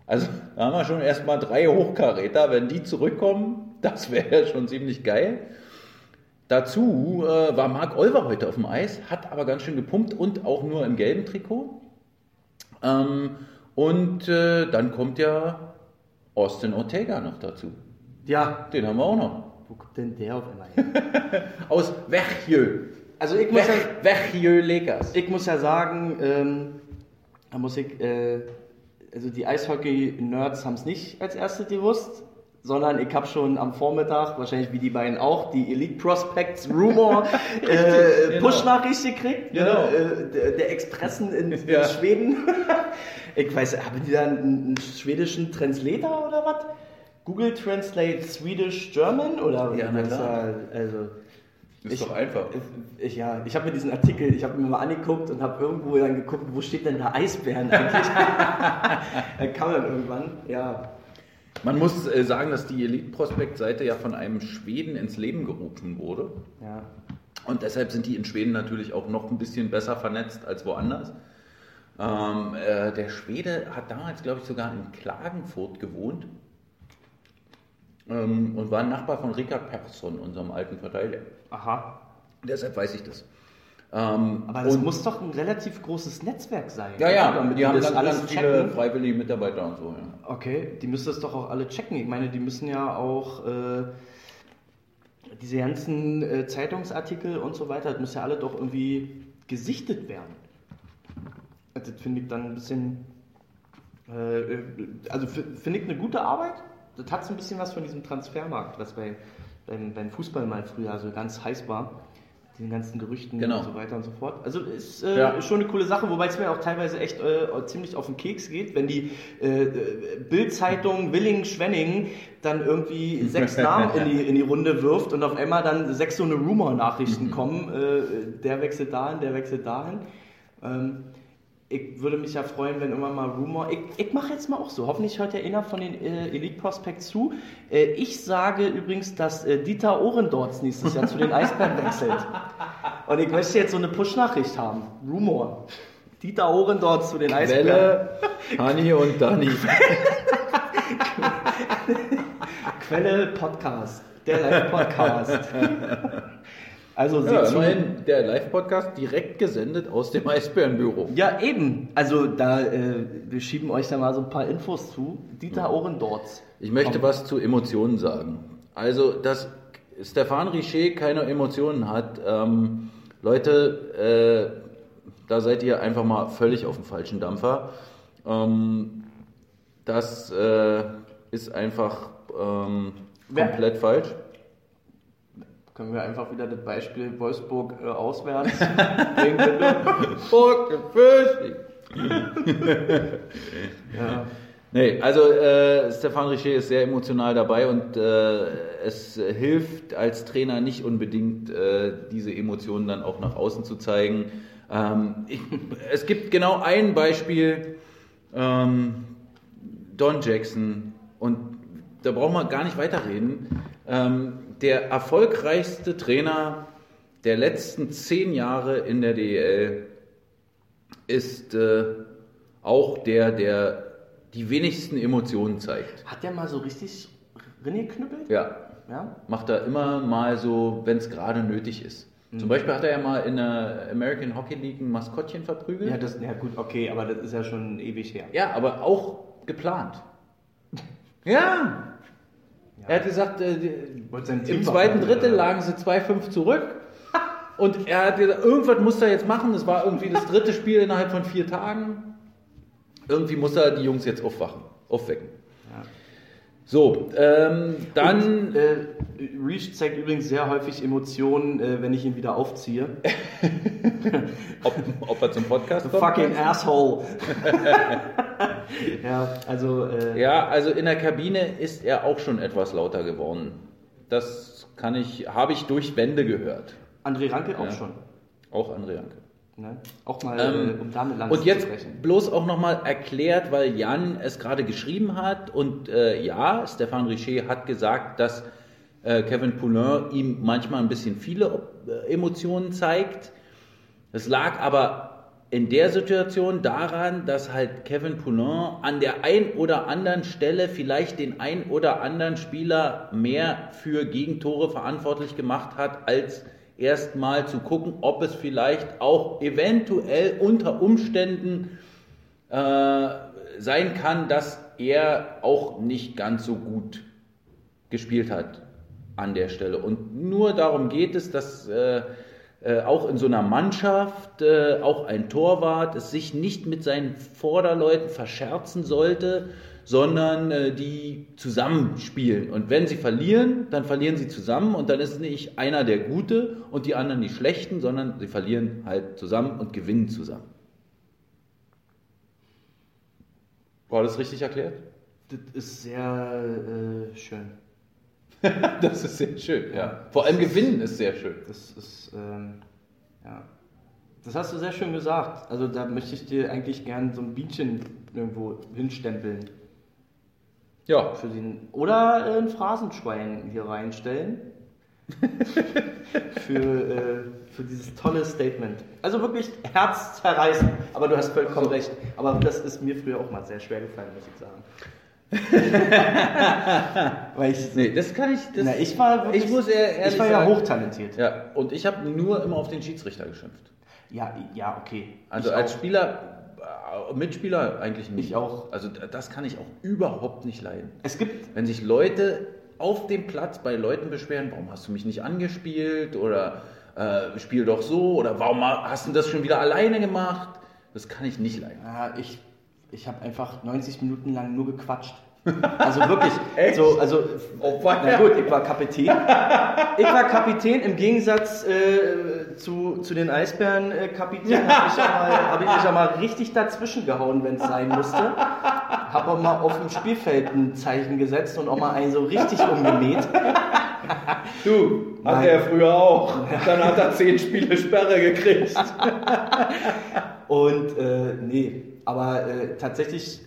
Also da haben wir schon erstmal drei Hochkaräter, wenn die zurückkommen, das wäre schon ziemlich geil. Dazu äh, war Marc Olver heute auf dem Eis, hat aber ganz schön gepumpt und auch nur im gelben Trikot. Ähm, und dann kommt ja Austin Ortega noch dazu. Ja, Den haben wir auch noch. Wo kommt denn der auf einmal hin? Aus Verchieu. Also ich muss ja, Verchieu Lakers. ich muss ja sagen, ähm, da muss ich, äh, also die Eishockey-Nerds haben es nicht als erstes gewusst, sondern ich habe schon am Vormittag, wahrscheinlich wie die beiden auch, die Elite Prospects Rumor äh, genau. Push-Nachricht gekriegt, Genau. ne, der, der Expressen in, Ja. in Schweden. ich weiß, haben die da einen, einen schwedischen Translator oder was? Google Translate Swedish German oder Ja, na klar. da- also Ist ich- doch einfach. ich, ja, ich habe mir diesen Artikel, ich habe mir mal angeguckt und habe irgendwo dann geguckt, wo steht denn da Eisbären eigentlich? dann kam dann irgendwann, ja. Man muss äh, sagen, dass die Elite Prospect Seite ja von einem Schweden ins Leben gerufen wurde. ja. Und deshalb sind die in Schweden natürlich auch noch ein bisschen besser vernetzt als woanders. Ähm, äh, der Schwede hat damals, glaube ich, sogar in Klagenfurt gewohnt ähm, und war ein Nachbar von Richard Persson, unserem alten Verteidiger. Aha. Deshalb weiß ich das. Ähm, Aber das und- muss doch ein relativ großes Netzwerk sein. ja, oder? ja, Damit die haben das ganz, viele checken. freiwillige Mitarbeiter und so. Ja. Okay, die müssen das doch auch alle checken. Ich meine, die müssen ja auch äh, diese ganzen äh, Zeitungsartikel und so weiter, das muss ja alle doch irgendwie gesichtet werden. Das finde ich dann ein bisschen, äh, äh, also finde ich eine gute Arbeit. Das hat so ein bisschen was von diesem Transfermarkt, was bei, beim, beim Fußball mal früher so ganz heiß war. Den ganzen Gerüchten Genau. und so weiter und so fort. Also ist äh, Ja. schon eine coole Sache, wobei es mir auch teilweise echt äh, ziemlich auf den Keks geht, wenn die äh, äh, Bild-Zeitung Willingen-Schwenningen dann irgendwie sechs Namen in die, in die Runde wirft und auf einmal dann sechs so eine Rumor-Nachrichten Mhm. kommen. Äh, der wechselt dahin, der wechselt dahin. Ähm, ich würde mich ja freuen, wenn immer mal Rumor. Ich, ich mache jetzt mal auch so. Hoffentlich hört ja einer von den äh, Elite Prospects zu. Äh, ich sage übrigens, dass äh, Dieter Ohrendorz nächstes Jahr zu den Eisbären wechselt. Und ich möchte jetzt so eine Push-Nachricht haben. Rumor. Dieter Ohrendorz zu den Eisbären. Welle, Hani und Dani. Quelle Podcast. Der Live-Podcast. also Ja, immerhin der Live-Podcast direkt gesendet aus dem Eisbärenbüro. Ja, eben. Also da, äh, wir schieben euch da mal so ein paar Infos zu. Dieter Ohrendorz. Ich möchte was zu Emotionen sagen. Also, dass Stefan Richer keine Emotionen hat, ähm, Leute, äh, da seid ihr einfach mal völlig auf dem falschen Dampfer. Ähm, das äh, ist einfach ähm, Wer- komplett falsch. Können wir einfach wieder das Beispiel Wolfsburg äh, auswärts bringen, bitte? Ja. Nee, also äh, Stefan Richer ist sehr emotional dabei und äh, es hilft als Trainer nicht unbedingt, äh, diese Emotionen dann auch nach außen zu zeigen. Ähm, ich, es gibt genau ein Beispiel, ähm, Don Jackson, und da brauchen wir gar nicht weiterreden. Ähm, der erfolgreichste Trainer der letzten zehn Jahre in der DEL ist äh, auch der, der die wenigsten Emotionen zeigt. Hat der mal so richtig Rinne geknüppelt? Ja, Ja? macht er immer mal so, wenn es gerade nötig ist. Zum Beispiel hat er ja mal in der American Hockey League ein Maskottchen verprügelt. Ja, das, ja gut, okay, aber das ist ja schon ewig her. Ja, aber auch geplant. Ja. Er hat gesagt, äh, im zweiten Drittel lagen sie 2-5 zurück. Und er hat gesagt, irgendwas muss er jetzt machen. Das war irgendwie das dritte Spiel innerhalb von vier Tagen. Irgendwie muss er die Jungs jetzt aufwachen, aufwecken. So, ähm, dann. Und, äh, Reach zeigt übrigens sehr häufig Emotionen, äh, wenn ich ihn wieder aufziehe. ob, ob er zum Podcast kommt? Fucking asshole. ja, also äh, Ja, also in der Kabine ist er auch schon etwas lauter geworden. Das kann ich, habe ich durch Wände gehört. André Ranke auch Ja. schon. Auch André Janke. Ne? Auch mal, Ähm, äh, um da eine Lanze Und jetzt zu brechen. bloß auch nochmal erklärt, weil Jan es gerade geschrieben hat und äh, ja, Stefan Richer hat gesagt, dass äh, Kevin Poulain ihm manchmal ein bisschen viele äh, Emotionen zeigt. Es lag aber in der Situation daran, dass halt Kevin Poulain an der ein oder anderen Stelle vielleicht den ein oder anderen Spieler mehr für Gegentore verantwortlich gemacht hat, als erstmal zu gucken, ob es vielleicht auch eventuell unter Umständen äh, sein kann, dass er auch nicht ganz so gut gespielt hat an der Stelle. Und nur darum geht es, dass äh, äh, auch in so einer Mannschaft äh, auch ein Torwart es sich nicht mit seinen Vorderleuten verscherzen sollte, sondern äh, die zusammenspielen. Und wenn sie verlieren, dann verlieren sie zusammen und dann ist nicht einer der Gute und die anderen die Schlechten, sondern sie verlieren halt zusammen und gewinnen zusammen. War das richtig erklärt? Das ist sehr äh, schön. Das ist sehr schön, ja. Vor allem gewinnen ist sehr schön. Das ist, ähm, ja. Das hast du sehr schön gesagt. Also da möchte ich dir eigentlich gern so ein Bienchen irgendwo hinstempeln. Ja, Für den, oder äh, ein Phrasenschwein hier reinstellen. für, äh, für dieses tolle Statement. Also wirklich herzzerreißend. Aber du hast vollkommen recht. Aber das ist mir früher auch mal sehr schwer gefallen, muss ich sagen. Weil ich, nee, das kann ich. Das, na, ich war wirklich, ich muss ehr- ehrlich ich war ja sagen- hochtalentiert. Ja, und ich habe nur immer auf den Schiedsrichter geschimpft. Ja, ja, okay. Also Ich als auch. Spieler, Mitspieler eigentlich nicht. Ich auch. Also das kann ich auch überhaupt nicht leiden. Es gibt, Wenn sich Leute auf dem Platz bei Leuten beschweren, warum hast du mich nicht angespielt oder äh, spiel doch so oder warum hast du das schon wieder alleine gemacht? Das kann ich nicht leiden. ja, ich, ich habe einfach 90 Minuten lang nur gequatscht. Also wirklich, Echt? so, also, Oh, na gut, ich war Kapitän. Ich war Kapitän im Gegensatz äh, zu, zu den Eisbären-Kapitänen. Habe ich, ja mal- hab ich mich ja mal richtig dazwischen gehauen, wenn es sein musste. Habe auch mal auf dem Spielfeld ein Zeichen gesetzt und auch mal einen so richtig umgemäht. Du, hatte er früher auch. Dann hat er zehn Spiele Sperre gekriegt. Und äh, nee, aber äh, tatsächlich,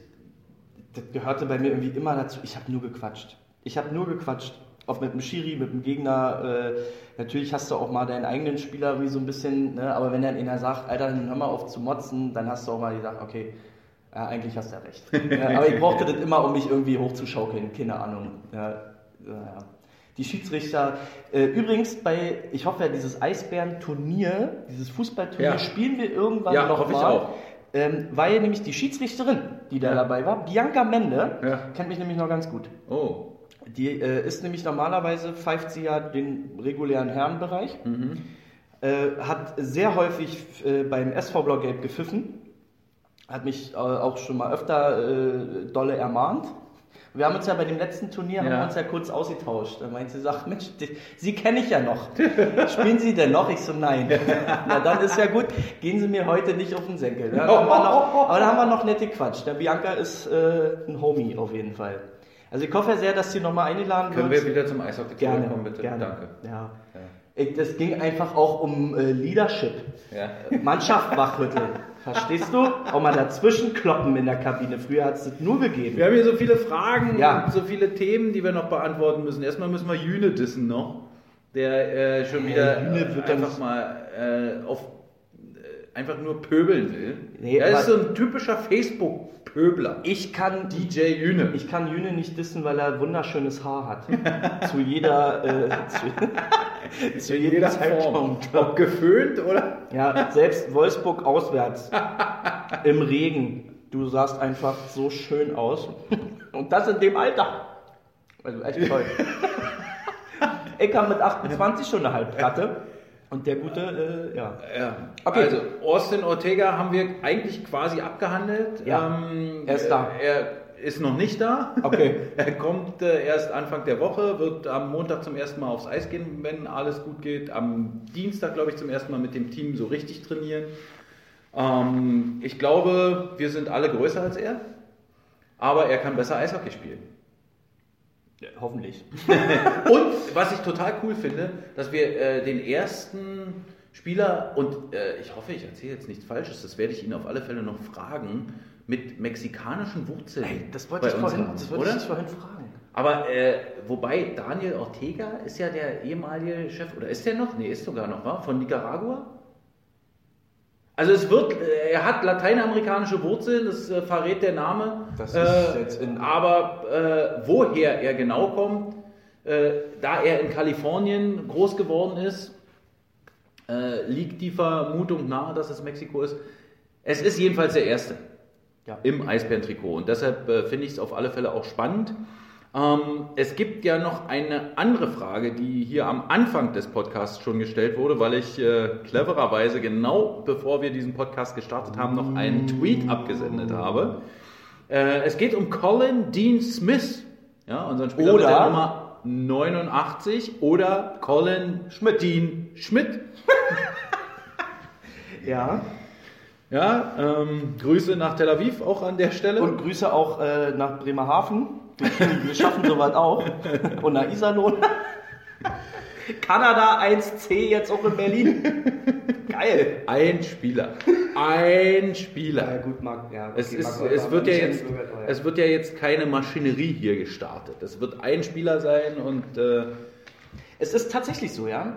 das gehörte bei mir irgendwie immer dazu. Ich habe nur gequatscht. Ich habe nur gequatscht. Ob mit dem Schiri, mit dem Gegner. Äh, natürlich hast du auch mal deinen eigenen Spieler wie so ein bisschen, ne? aber wenn dann einer sagt, Alter, dann hör mal auf zu motzen, dann hast du auch mal gesagt, okay, ja, eigentlich hast du ja recht. ja, aber ich brauchte das immer, um mich irgendwie hochzuschaukeln, keine Ahnung. Ja. Die Schiedsrichter, äh, übrigens bei, ich hoffe ja, dieses Eisbären-Turnier, dieses Fußballturnier, spielen wir irgendwann Ja, noch hoffe ich auch. Ähm, weil nämlich die Schiedsrichterin, die da dabei war, Bianca Mende, kennt mich nämlich noch ganz gut. Oh. Die äh, ist nämlich normalerweise, pfeift sie ja den regulären Herrenbereich, Mhm. äh, hat sehr häufig äh, beim SV Blau Gelb gepfiffen, hat mich äh, auch schon mal öfter äh, dolle ermahnt. Wir haben uns ja bei dem letzten Turnier haben Ja. wir uns ja kurz ausgetauscht. Da meint sie, sagt, Mensch, die, Sie kenne ich ja noch. Spielen Sie denn noch? Ich so, nein. Na, dann ist ja gut. Gehen Sie mir heute nicht auf den Senkel. Haben wir noch, aber da haben wir noch nette Quatsch. Der Bianca ist äh, ein Homie auf jeden Fall. Also ich hoffe ja sehr, dass sie nochmal eingeladen Können wird. wir wieder zum Eishockey Gerne, zurückkommen, bitte? gerne. Danke. Ja. Ich, das ging einfach auch um äh, Leadership. Ja. Mannschaft wachrütteln. Verstehst du? Auch mal dazwischen kloppen in der Kabine. Früher hat es das nur gegeben. Wir haben hier so viele Fragen Ja. und so viele Themen, die wir noch beantworten müssen. Erstmal müssen wir Jüne dissen noch, der äh, schon wieder Jüne äh, wird dann- einfach mal äh, auf einfach nur pöbeln will. Nee, er ist so ein typischer Facebook-Pöbler. Ich kann DJ Jüne. Ich kann Jüne nicht dissen, weil er wunderschönes Haar hat. zu jeder, äh, zu, zu jedem Zeitpunkt. Ob geföhnt oder? Ja, selbst Wolfsburg auswärts. Im Regen. Du sahst einfach so schön aus. Und das in dem Alter. Also echt toll. Ich kam mit 28 schon eine Halbplatte. Und der gute, äh, ja. Ja. Okay. Also Austin Ortega haben wir eigentlich quasi abgehandelt. Ja, Ähm, er ist da. Er ist noch nicht da. Okay. Er kommt äh, erst Anfang der Woche, wird am Montag zum ersten Mal aufs Eis gehen, wenn alles gut geht. Am Dienstag, glaube ich, zum ersten Mal mit dem Team so richtig trainieren. Ähm, ich glaube, wir sind alle größer als er, aber er kann besser Eishockey spielen. Hoffentlich. Und was ich total cool finde, dass wir äh, den ersten Spieler, und äh, ich hoffe, ich erzähle jetzt nichts Falsches, das werde ich ihn auf alle Fälle noch fragen, mit mexikanischen Wurzeln. Ey, das wollte, ich vorhin, haben, das wollte ich vorhin fragen. Aber äh, wobei Daniel Ortega ist ja der ehemalige Chef, oder ist der noch? Nee, ist sogar noch, wa? Von Nicaragua? Also es wird, äh, er hat lateinamerikanische Wurzeln, das äh, verrät der Name. Das ist äh, jetzt in- aber woher er genau kommt, da er in Kalifornien groß geworden ist, liegt die Vermutung nahe, dass es Mexiko ist. Es ist jedenfalls der erste Ja. im Eisbären-Trikot. Und deshalb finde ich es auf alle Fälle auch spannend. Ähm, es gibt ja noch eine andere Frage, die hier am Anfang des Podcasts schon gestellt wurde, weil ich äh, clevererweise genau bevor wir diesen Podcast gestartet haben, noch einen Tweet abgesendet habe. Äh, es geht um Colin Dean Smith, ja, unseren Spieler mit Oder- der Nummer 89 oder Colin Schmidt. Dean Schmidt. Ja. Ja, ähm, Grüße nach Tel Aviv auch an der Stelle. Und Grüße auch äh, nach Bremerhaven. Wir, wir schaffen sowas auch. Und nach Iserlohn. Kanada 1C jetzt auch in Berlin. Geil. Ein Spieler. Ein Spieler. gut, Marc. Ja, okay, Es, ist, Marc es, wird ja jetzt, ja. es wird ja jetzt keine Maschinerie hier gestartet. Es wird ein Spieler sein und äh, Es ist tatsächlich so, ja?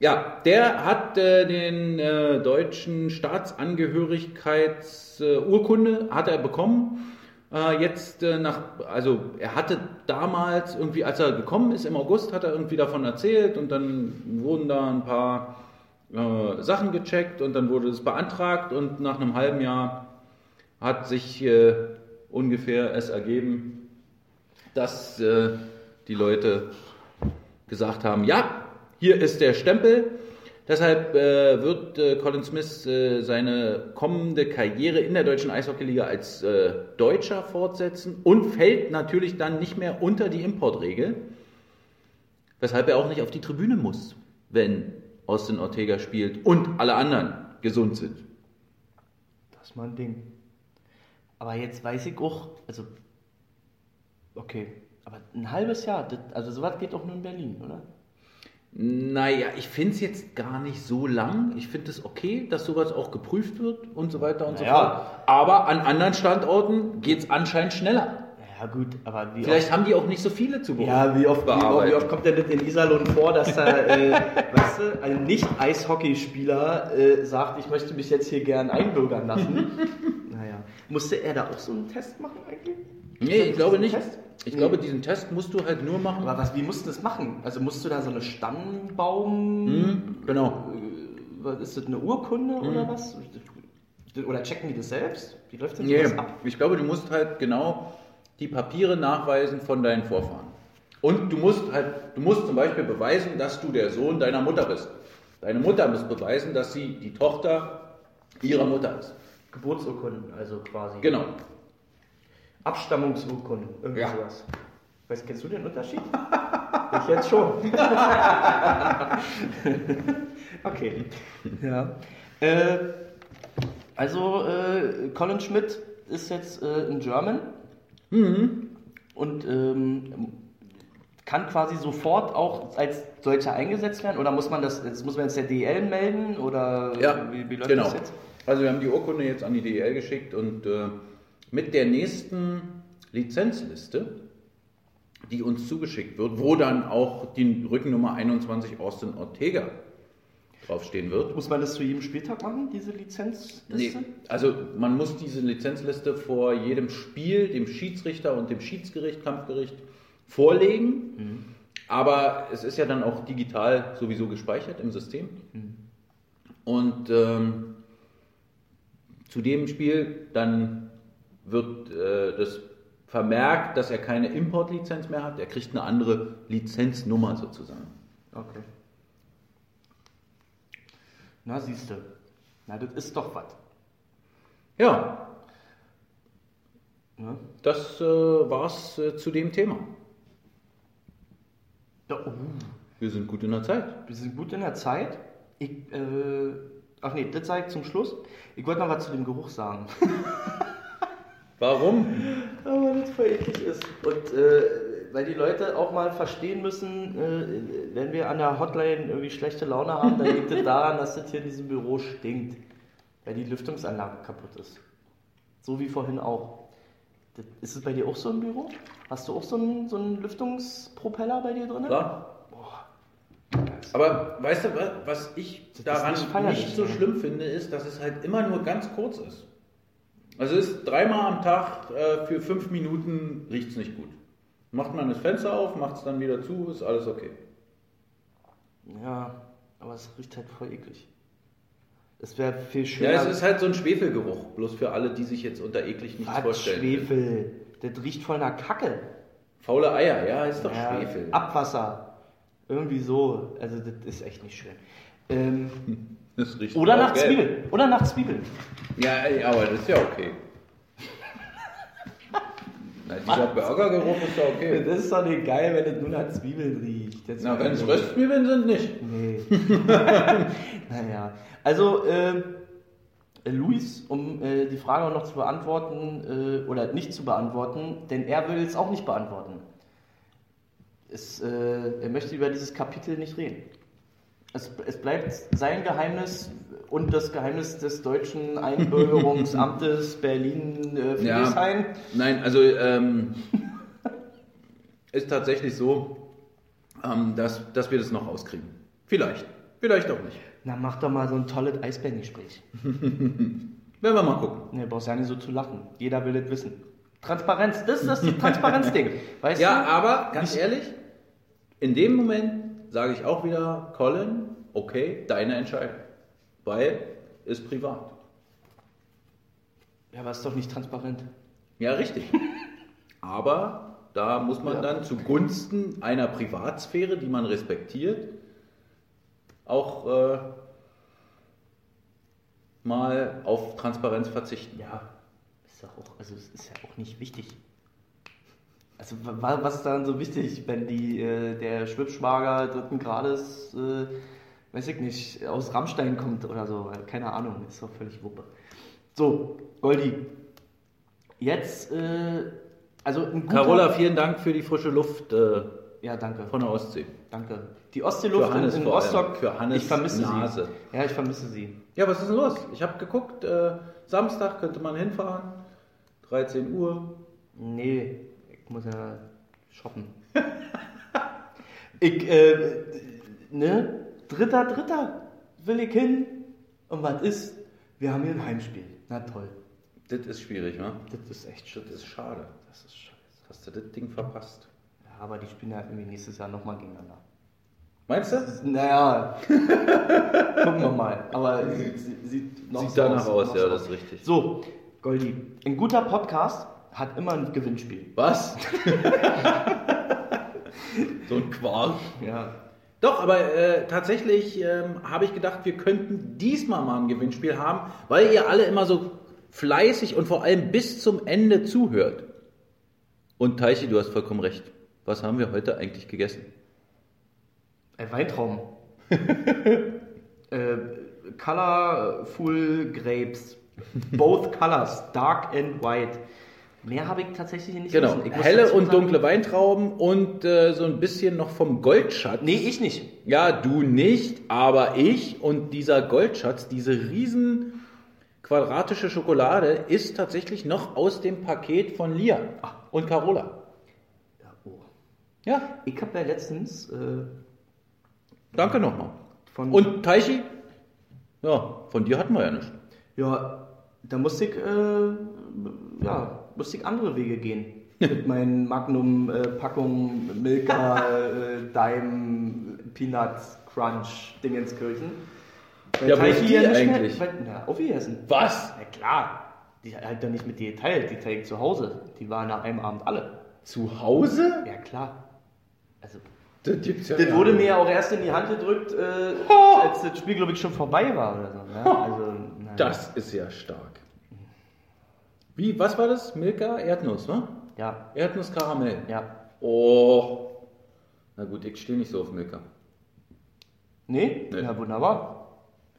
ja, der hat äh, den äh, deutschen Staatsangehörigkeitsurkunde hat er bekommen. Äh, jetzt äh, nach, also er hatte damals irgendwie, als er gekommen ist im August, hat er irgendwie davon erzählt und dann wurden da ein paar äh, Sachen gecheckt und dann wurde es beantragt und nach einem halben Jahr hat sich äh, ungefähr es ergeben, dass äh, die Leute gesagt haben, ja, hier ist der Stempel. Deshalb äh, wird äh, Colin Smith äh, seine kommende Karriere in der deutschen Eishockeyliga als äh, Deutscher fortsetzen und fällt natürlich dann nicht mehr unter die Importregel, weshalb er auch nicht auf die Tribüne muss, wenn Austin Ortega spielt und alle anderen gesund sind. Das ist mal ein Ding. Aber jetzt weiß ich auch, also, okay, aber ein halbes Jahr, das, also sowas geht doch nur in Berlin, oder? Naja, ich finde es jetzt gar nicht so lang. Ich finde es okay, dass sowas auch geprüft wird und so weiter und so Naja. fort. Aber an anderen Standorten geht es anscheinend schneller. Ja gut, aber wie Vielleicht haben die auch nicht so viele zu oft, ja, wie oft, wie, oft, wie oft kommt denn das in Iserlohn vor, dass da, äh, weißt du, ein Nicht-Eishockeyspieler äh, sagt, ich möchte mich jetzt hier gern einbürgern lassen? naja. Musste er da auch so einen Test machen eigentlich? Nee, ich glaube nicht. Test? Ich Nee. glaube, diesen Test musst du halt nur machen. Aber was, wie musst du das machen? Also musst du da so eine Stammbaum... Hm, genau. Was ist das, eine Urkunde oder was? Oder checken die das selbst? Wie läuft denn Nee, sowas ab? ich glaube, du musst halt genau die Papiere nachweisen von deinen Vorfahren. Und du musst halt, du musst zum Beispiel beweisen, dass du der Sohn deiner Mutter bist. Deine Mutter muss beweisen, dass sie die Tochter ihrer Mutter ist. Geburtsurkunden, also quasi. Genau. Abstammungsurkunden, irgendwie Ja. sowas. Weißt, kennst du den Unterschied? ich jetzt schon. okay. Ja. Äh, also, äh, Colin Schmidt ist jetzt äh, in German und ähm, kann quasi sofort auch als solcher eingesetzt werden oder muss man das, das muss man jetzt der DL melden oder Ja, wie, wie läuft genau. das jetzt? Also wir haben die Urkunde jetzt an die DEL geschickt und äh, mit der nächsten Lizenzliste, die uns zugeschickt wird, wo dann auch die Rückennummer 21 Austin Ortega draufstehen wird. Muss man das zu jedem Spieltag machen, diese Lizenzliste? Nee, also man muss diese Lizenzliste vor jedem Spiel dem Schiedsrichter und dem Schiedsgericht, Kampfgericht vorlegen. Aber es ist ja dann auch digital sowieso gespeichert im System. Und ähm, zu dem Spiel dann wird äh, das vermerkt, dass er keine Importlizenz mehr hat. Er kriegt eine andere Lizenznummer sozusagen. Okay. Na, siehst du. Na, das ist doch was. Ja, Ne? das äh, war's äh, zu dem Thema. Ja, oh, Wir sind gut in der Zeit. wir sind gut in der Zeit. Ich, äh, ach nee, das sage ich zum Schluss. Ich wollte noch was zu dem Geruch sagen. Warum? Aber das voll eklig ist. Und äh, weil die Leute auch mal verstehen müssen, äh, wenn wir an der Hotline irgendwie schlechte Laune haben, dann liegt es daran, dass das hier in diesem Büro stinkt. Weil die Lüftungsanlage kaputt ist. So wie vorhin auch. Das, ist es bei dir auch so im Büro? Hast du auch so einen, so einen Lüftungspropeller bei dir drin? Klar. Aber weißt du, wa- was ich daran nicht nicht so ne? schlimm finde, ist, dass es halt immer nur ganz kurz ist. Also es ist dreimal am Tag äh, für fünf Minuten riecht es nicht gut. Macht man das Fenster auf, macht es dann wieder zu, ist alles okay. Ja, aber es riecht halt voll eklig. Es wäre viel Ja, schöner. es ist halt so ein Schwefelgeruch, bloß für alle, die sich jetzt unter eklig nichts Was, vorstellen. Schwefel. Das riecht voll nach Kacke. Faule Eier, ja, ist doch Ja, Schwefel. Abwasser. Irgendwie so. Also das ist echt nicht schön. Ähm, Das riecht oder nach gelb. Zwiebeln. Oder nach Zwiebeln. Ja, aber das ist ja okay. Na, dieser Burgergeruch ist ja okay. Das ist doch nicht geil, wenn es nur nach Zwiebeln riecht. Jetzt Na, wenn es Röstzwiebeln sind, nicht. Nee. naja. Also, äh, Luis, um äh, die Frage auch noch zu beantworten, äh, oder nicht zu beantworten, denn er will es auch nicht beantworten. Es, äh, er möchte über dieses Kapitel nicht reden. Es, es bleibt sein Geheimnis und das Geheimnis des deutschen Einbürgerungsamtes Berlin äh, Friedrichshain. Nein, also ähm, ist tatsächlich so, ähm, dass, dass wir das noch rauskriegen. Vielleicht, vielleicht auch nicht. Na, mach doch mal so ein tolles Eisbärengespräch. Werden wir mal gucken. Ne, brauchst ja nicht so zu lachen. Jeder will das wissen. Transparenz, das ist das Transparenzding. Weißt Ja, du? aber ganz ehrlich, in dem Moment sage ich auch wieder, Colin, okay, deine Entscheidung. Weil ist privat. Ja, aber ist doch nicht transparent. Ja, richtig. Aber da muss man Ja. dann zugunsten einer Privatsphäre, die man respektiert, auch äh, mal auf Transparenz verzichten. Ja, ist doch auch, also es ist ja auch nicht wichtig. Also wa- was ist daran so wichtig, wenn die, äh, der Schwibschwager dritten Grades, äh, weiß ich nicht, aus Rammstein kommt oder so, keine Ahnung, ist doch völlig Wuppe. So, Goldi, jetzt, äh, also ein guter... Carola, vielen Dank für die frische Luft äh, Ja, danke. von der Ostsee. Danke. Die Ostseeluft in, in. Rostock, Für Hannes ich vermisse Nase. sie. Ja, ich vermisse sie. Ja, was ist denn los? Ich habe geguckt, äh, Samstag könnte man hinfahren, 13 Uhr. Nee, muss ja shoppen. ich, äh, ne? Dritter, dritter will ich hin. Und was ist? Wir haben hier ein Heimspiel. Na toll. Das ist schwierig, ne? Das ist echt schön. Das ist schade. Das ist scheiße. Hast du das Ding verpasst? Ja, aber die spielen ja irgendwie nächstes Jahr nochmal gegeneinander. Meinst du? Naja, gucken wir mal. Aber sieht, sieht, sieht Sieht danach aus, noch ja, das ist richtig. So, Goldi, ein guter Podcast hat immer ein Gewinnspiel. Was? so ein Quark. Ja. Doch, aber äh, tatsächlich ähm, habe ich gedacht, wir könnten diesmal mal ein Gewinnspiel haben, weil ihr alle immer so fleißig und vor allem bis zum Ende zuhört. Und Teichi, du hast vollkommen recht. Was haben wir heute eigentlich gegessen? Ein Weintraum. äh, colorful Grapes. Both colors, dark and white. Mehr habe ich tatsächlich nicht Genau, helle und dunkle Weintrauben und äh, so ein bisschen noch vom Goldschatz. Nee, ich nicht. Ja, du nicht, aber ich und dieser Goldschatz, diese riesen quadratische Schokolade ist tatsächlich noch aus dem Paket von Lia und Carola. Ja, oh. Ja, Ich habe ja letztens äh, danke nochmal. Und Taichi, Ja, von dir hatten wir ja nicht. Ja, da musste ich, äh, ja, musste ich andere Wege gehen. Mit meinen Magnum-Packungen Milka, äh, Dime, Peanuts, Crunch, Dingenskirchen. Weil Ja, wo ist Teichi die nicht mehr- eigentlich? Weil, na, aufgegessen. Was? Na klar. Die hat er nicht mit dir geteilt, die trägt zu Hause. Die waren nach einem Abend alle. Zu Hause? Ja, klar. Also, Das ja das wurde mir ja auch erst in die Hand gedrückt, äh, als das Spiel, glaube ich, schon vorbei war oder so. Ne? Also. Das ist ja stark. Wie, was war das? Milka? Erdnuss, wa? Ja, Erdnuss-Karamell. ja. Oh. Na gut, ich stehe nicht so auf Milka. Nee? Nee. Ja, wunderbar.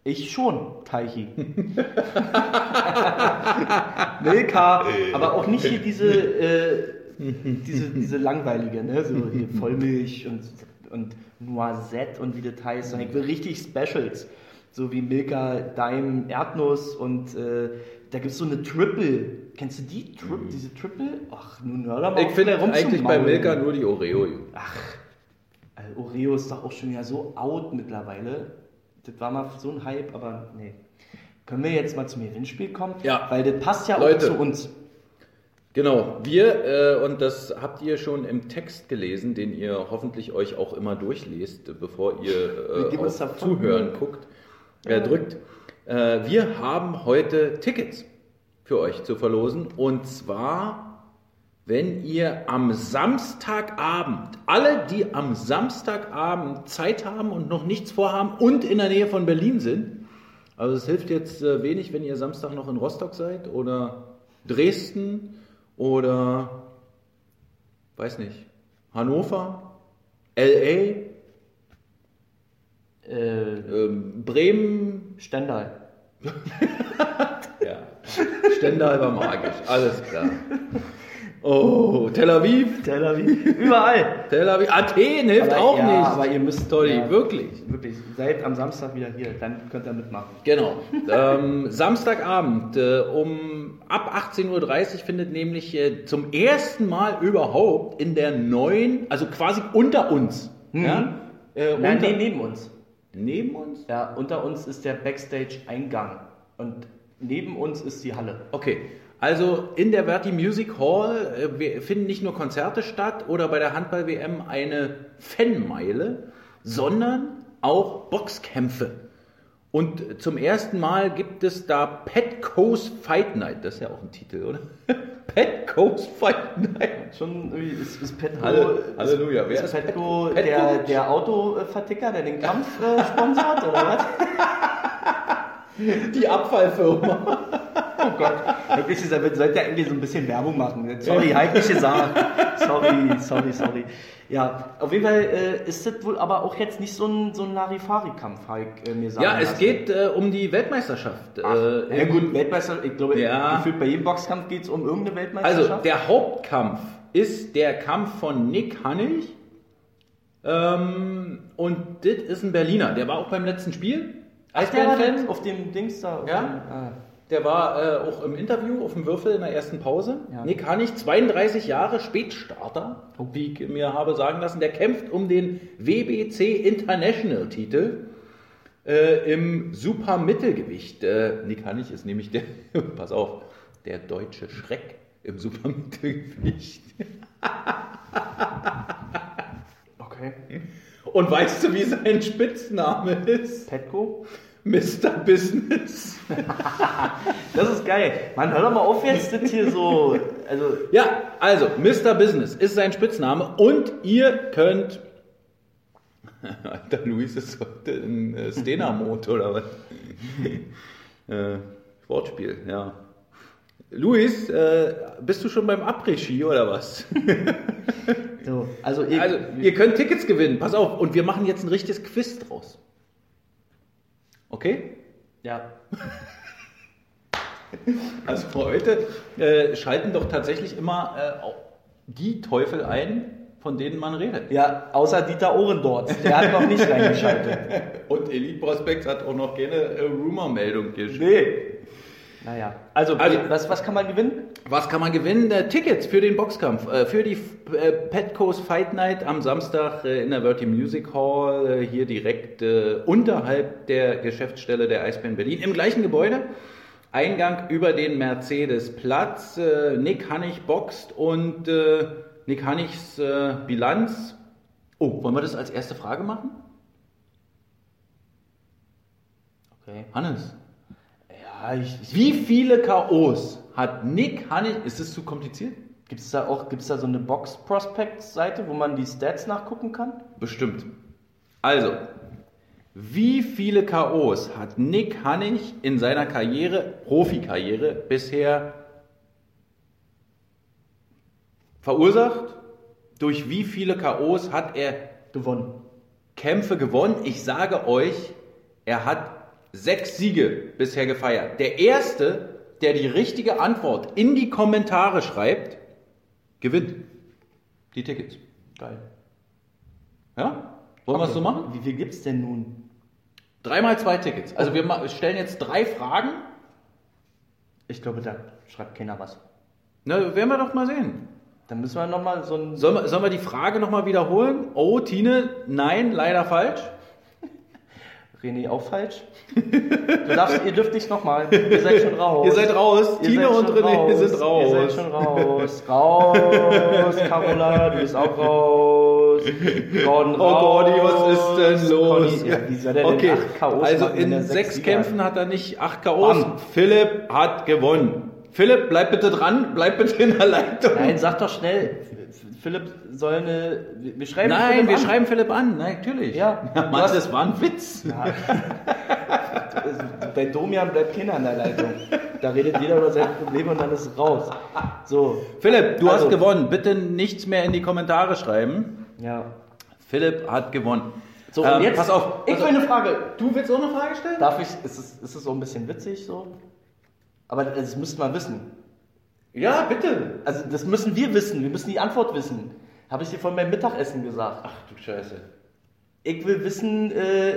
Ich schon, Teichi. Milka, aber auch nicht hier diese, äh, diese, diese langweilige, ne? So hier Vollmilch und, und Noisette und wie das heißt. Sondern ich will richtig Specials. So wie Milka, Daim, Erdnuss und äh, da gibt es so eine Triple. Kennst du die? Tri Diese Triple? Ach, nun hör doch mal Ich finde eigentlich bei. Milka nur die Oreo. gut. Also Oreo ist doch auch schon wieder so out mittlerweile. Das war mal so ein Hype, aber nee. Können wir jetzt mal zum Gewinnspiel kommen? Ja. Weil das passt ja Leute. auch zu uns. Genau, wir, äh, und das habt ihr schon im Text gelesen, den ihr hoffentlich euch auch immer durchlest, bevor ihr äh, auf. Zuhören guckt, äh, drückt. Wir haben heute Tickets für euch zu verlosen und zwar, wenn ihr am Samstagabend, alle, die am Samstagabend Zeit haben und noch nichts vorhaben und in der Nähe von Berlin sind, also es hilft jetzt äh, wenig, wenn ihr Samstag noch in Rostock seid oder Dresden oder weiß nicht, Hannover, LA, Äh, ähm, Bremen, Stendal. Stendal war magisch, alles klar. Oh, Tel Aviv, Tel Aviv. Überall. Tel Aviv, Athen hilft Aber- auch ja, nicht. aber ihr müsst- Dolly, ja. wirklich. Wirklich. Seid am Samstag wieder hier. Dann könnt ihr mitmachen. Genau. ähm, Samstagabend äh, um ab 18.30 Uhr findet nämlich äh, zum ersten Mal überhaupt in der neuen, also quasi unter uns. Ja? Äh, Nein, unter, nee, neben uns. neben uns? Ja, unter uns ist der Backstage-Eingang. Und neben uns ist die Halle. Okay. Also in der Verti Music Hall äh, finden nicht nur Konzerte statt oder bei der Handball-WM eine Fanmeile, sondern auch Boxkämpfe. Und zum ersten Mal gibt es da Petco's Fight Night. Das ist ja auch ein Titel, oder? Petco's Fight Night. Schon ist, ist Petco, Halle- Halleluja. Wer ist ist Petco, Petco? der, der Autoverticker, der den Kampf äh, sponsert, oder was? Die Abfallfirma. Oh Gott. Ist, er- sollte er irgendwie so ein bisschen Werbung machen. Sorry, habe ich nicht gesagt. Sorry, sorry, sorry. Ja, auf jeden Fall äh, ist das wohl aber auch jetzt nicht so ein, so ein Larifari-Kampf, ich äh, mir sagen Ja, es lassen. geht äh, um die Weltmeisterschaft. Ach, äh, ja gut, Weltmeister, ich glaube, Ja. gefühlt bei jedem Boxkampf geht es um irgendeine Also, Weltmeisterschaft. der Hauptkampf ist der Kampf von Nick Hannig. Ähm, und das ist ein Berliner. Der war auch beim letzten Spiel. Eisbären-Fan. auf dem Dings da. Ja. dem- ah. Der war äh, auch im Interview auf dem Würfel in der ersten Pause. Ja. Nick Hannig, 32 Jahre Spätstarter, wie ich mir habe sagen lassen. Der kämpft um den WBC International Titel äh, im Supermittelgewicht. Äh, Nick Hannig ist nämlich der, pass auf, der deutsche Schreck im Supermittelgewicht. Okay. Und weißt du, wie sein Spitzname ist? Petco? Mr. Business. Das ist geil. Mann, hör doch mal auf jetzt, das hier so. Also, Ja, also Mr. Business ist sein Spitzname und ihr könnt. Alter, Luis ist heute in äh, Stena-Mode oder was? äh, Wortspiel, ja. Luis, äh, bist du schon beim Après-Ski oder was? so. also, ihr, Also, ihr könnt Tickets gewinnen, pass auf, und wir machen jetzt ein richtiges Quiz draus. Okay? ja. Also heute äh, schalten doch tatsächlich immer äh, die Teufel ein, von denen man redet. Ja, außer Dieter Ohrendorf. Der hat noch nicht reingeschaltet. Und Elite Prospects hat auch noch keine äh, Rumor-Meldung geschickt. Nee. Naja. Also, Also- was, was kann man gewinnen? Was kann man gewinnen? Äh, Tickets für den Boxkampf, äh, für die äh, Petco's Fight Night am Samstag in der Verti Music Hall, hier direkt unterhalb der Geschäftsstelle der Eisbären Berlin, im gleichen Gebäude. Eingang über den Mercedes-Platz. Äh, Nick Hannig boxt und Nick Hannigs Bilanz. Oh, wollen wir das als erste Frage machen? Okay. Hannes, Ja, ich, wie viele K.O.s hat Nick Hannig? Ist das zu kompliziert? Gibt es da auch gibt's da so eine Box-Prospect-Seite, wo man die Stats nachgucken kann? Bestimmt. Also, wie viele K.O.s hat Nick Hannig in seiner Karriere, Profikarriere, bisher verursacht? Durch wie viele K.O.s hat er Gewonnen. Kämpfe gewonnen? Ich sage euch, er hat sechs Siege bisher gefeiert. Der erste, der die richtige Antwort in die Kommentare schreibt, gewinnt die Tickets. Geil. Ja? Wollen wir es so machen? Wie viel gibt's denn nun? Dreimal zwei Tickets. Also wir stellen jetzt drei Fragen. Ich glaube, da schreibt keiner was. Na, werden wir doch mal sehen. Dann müssen wir nochmal so ein. Sollen wir, sollen wir die Frage nochmal wiederholen? Oh, Tine, nein, leider falsch. René auch falsch. Du darfst, ihr dürft nicht nochmal. Ihr seid schon raus. Ihr seid raus. Ihr Tine und René sind raus. Ihr seid schon raus. Raus, Carola, du bist auch raus. Gordon Oh raus. Gordi, was ist denn los? Conny, ja, wie soll der okay, denn acht KOs also machen, er in sechs Kämpfen hat? hat er nicht acht K.O.s. Bam. Philipp hat gewonnen. Philipp, bleib bitte dran, bleib bitte in der Leitung. Nein, sag doch schnell. Philipp soll eine. Wir schreiben Nein, Philipp wir an. schreiben Philipp an, Nein, natürlich. Ja. Mann, Du hast- das war ein Witz. Bei Domian bleibt keiner an der Leitung. Da redet jeder über seine Probleme und dann ist es raus. So, Philipp, du Also- hast gewonnen. Bitte nichts mehr in die Kommentare schreiben. ja. Philipp hat gewonnen. So, und Ähm, jetzt. pass auf. Ich pass will auf. eine Frage. Du willst auch eine Frage stellen? Darf ich. Ist es, ist es so ein bisschen witzig so? Aber das müsste man wissen. Ja, bitte. Also, das müssen wir wissen. Wir müssen die Antwort wissen. Habe ich dir vorhin beim Mittagessen gesagt. Ach du Scheiße. Ich will wissen, äh,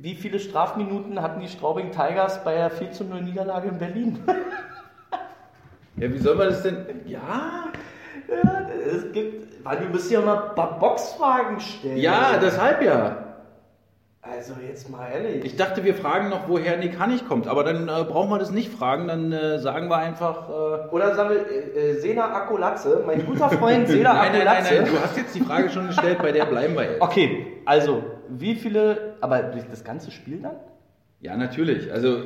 wie viele Strafminuten hatten die Straubing Tigers bei der 4 zu 0 Niederlage in Berlin? Ja, wie soll man das denn? Ja. ja, es gibt. Mann, wir müssen ja mal Bo- Boxfragen stellen. Ja, deshalb ja. Also, jetzt mal ehrlich. Ich dachte, wir fragen noch, woher Nick Hannig kommt, aber dann äh, brauchen wir das nicht fragen, dann äh, sagen wir einfach. Äh, Oder sagen wir, äh, äh, Sena Akulatze, mein guter Freund Sena nein, nein, nein, Akulatze. nein, du hast jetzt die Frage schon gestellt, bei der bleiben wir jetzt. Okay, also, wie viele, aber durch das ganze Spiel dann? Ja, natürlich. Also,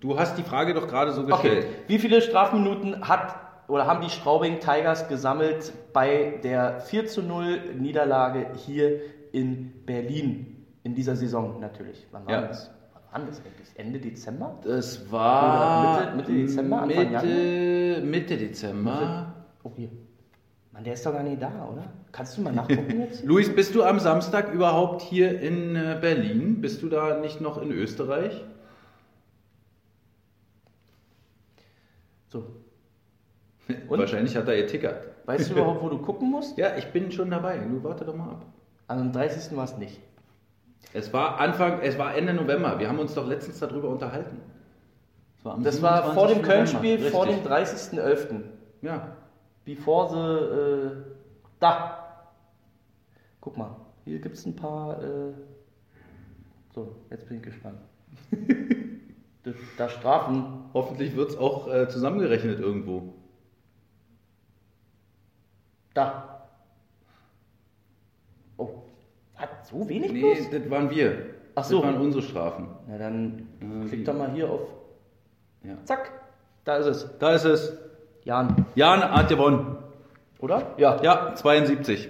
du hast die Frage doch gerade so Okay, gestellt. wie viele Strafminuten hat oder haben die Straubing Tigers gesammelt bei der 4 zu 0 Niederlage hier in Berlin? In dieser Saison natürlich. Wann war Ja. das? Wann war das eigentlich? Ende Dezember? Das war Oder Mitte- Mitte Dezember, Anfang Mitte, Mitte Dezember. Oh, hier. Mann, der ist doch gar nicht da, oder? Kannst du mal nachgucken jetzt? Luis, bist du am Samstag überhaupt hier in äh, Berlin? Bist du da nicht noch in Österreich? So. Und? Wahrscheinlich hat er ihr Ticket. Weißt du überhaupt, wo du gucken musst? Ja, ich bin schon dabei. Du warte doch mal ab. An dem 30. war es nicht. Es war Anfang, es war Ende November. Wir haben uns doch letztens darüber unterhalten. Das war, Das war vor dem 27. Köln-Spiel, vor dem Richtig. 30.11. Ja. Bevor sie. Äh, da! Guck mal, hier gibt es ein paar. Äh, so, jetzt bin ich gespannt. da, da Strafen. Hoffentlich wird es auch äh, zusammengerechnet irgendwo. Da. Oh, hat so wenig Nee, bloß? das waren wir. Ach so. Das waren unsere Strafen. Na dann Äh, klick doch mal hier auf. Ja. Zack, da ist es. Da ist es. Jan, Jan hat gewonnen. oder? Ja. Ja, 72.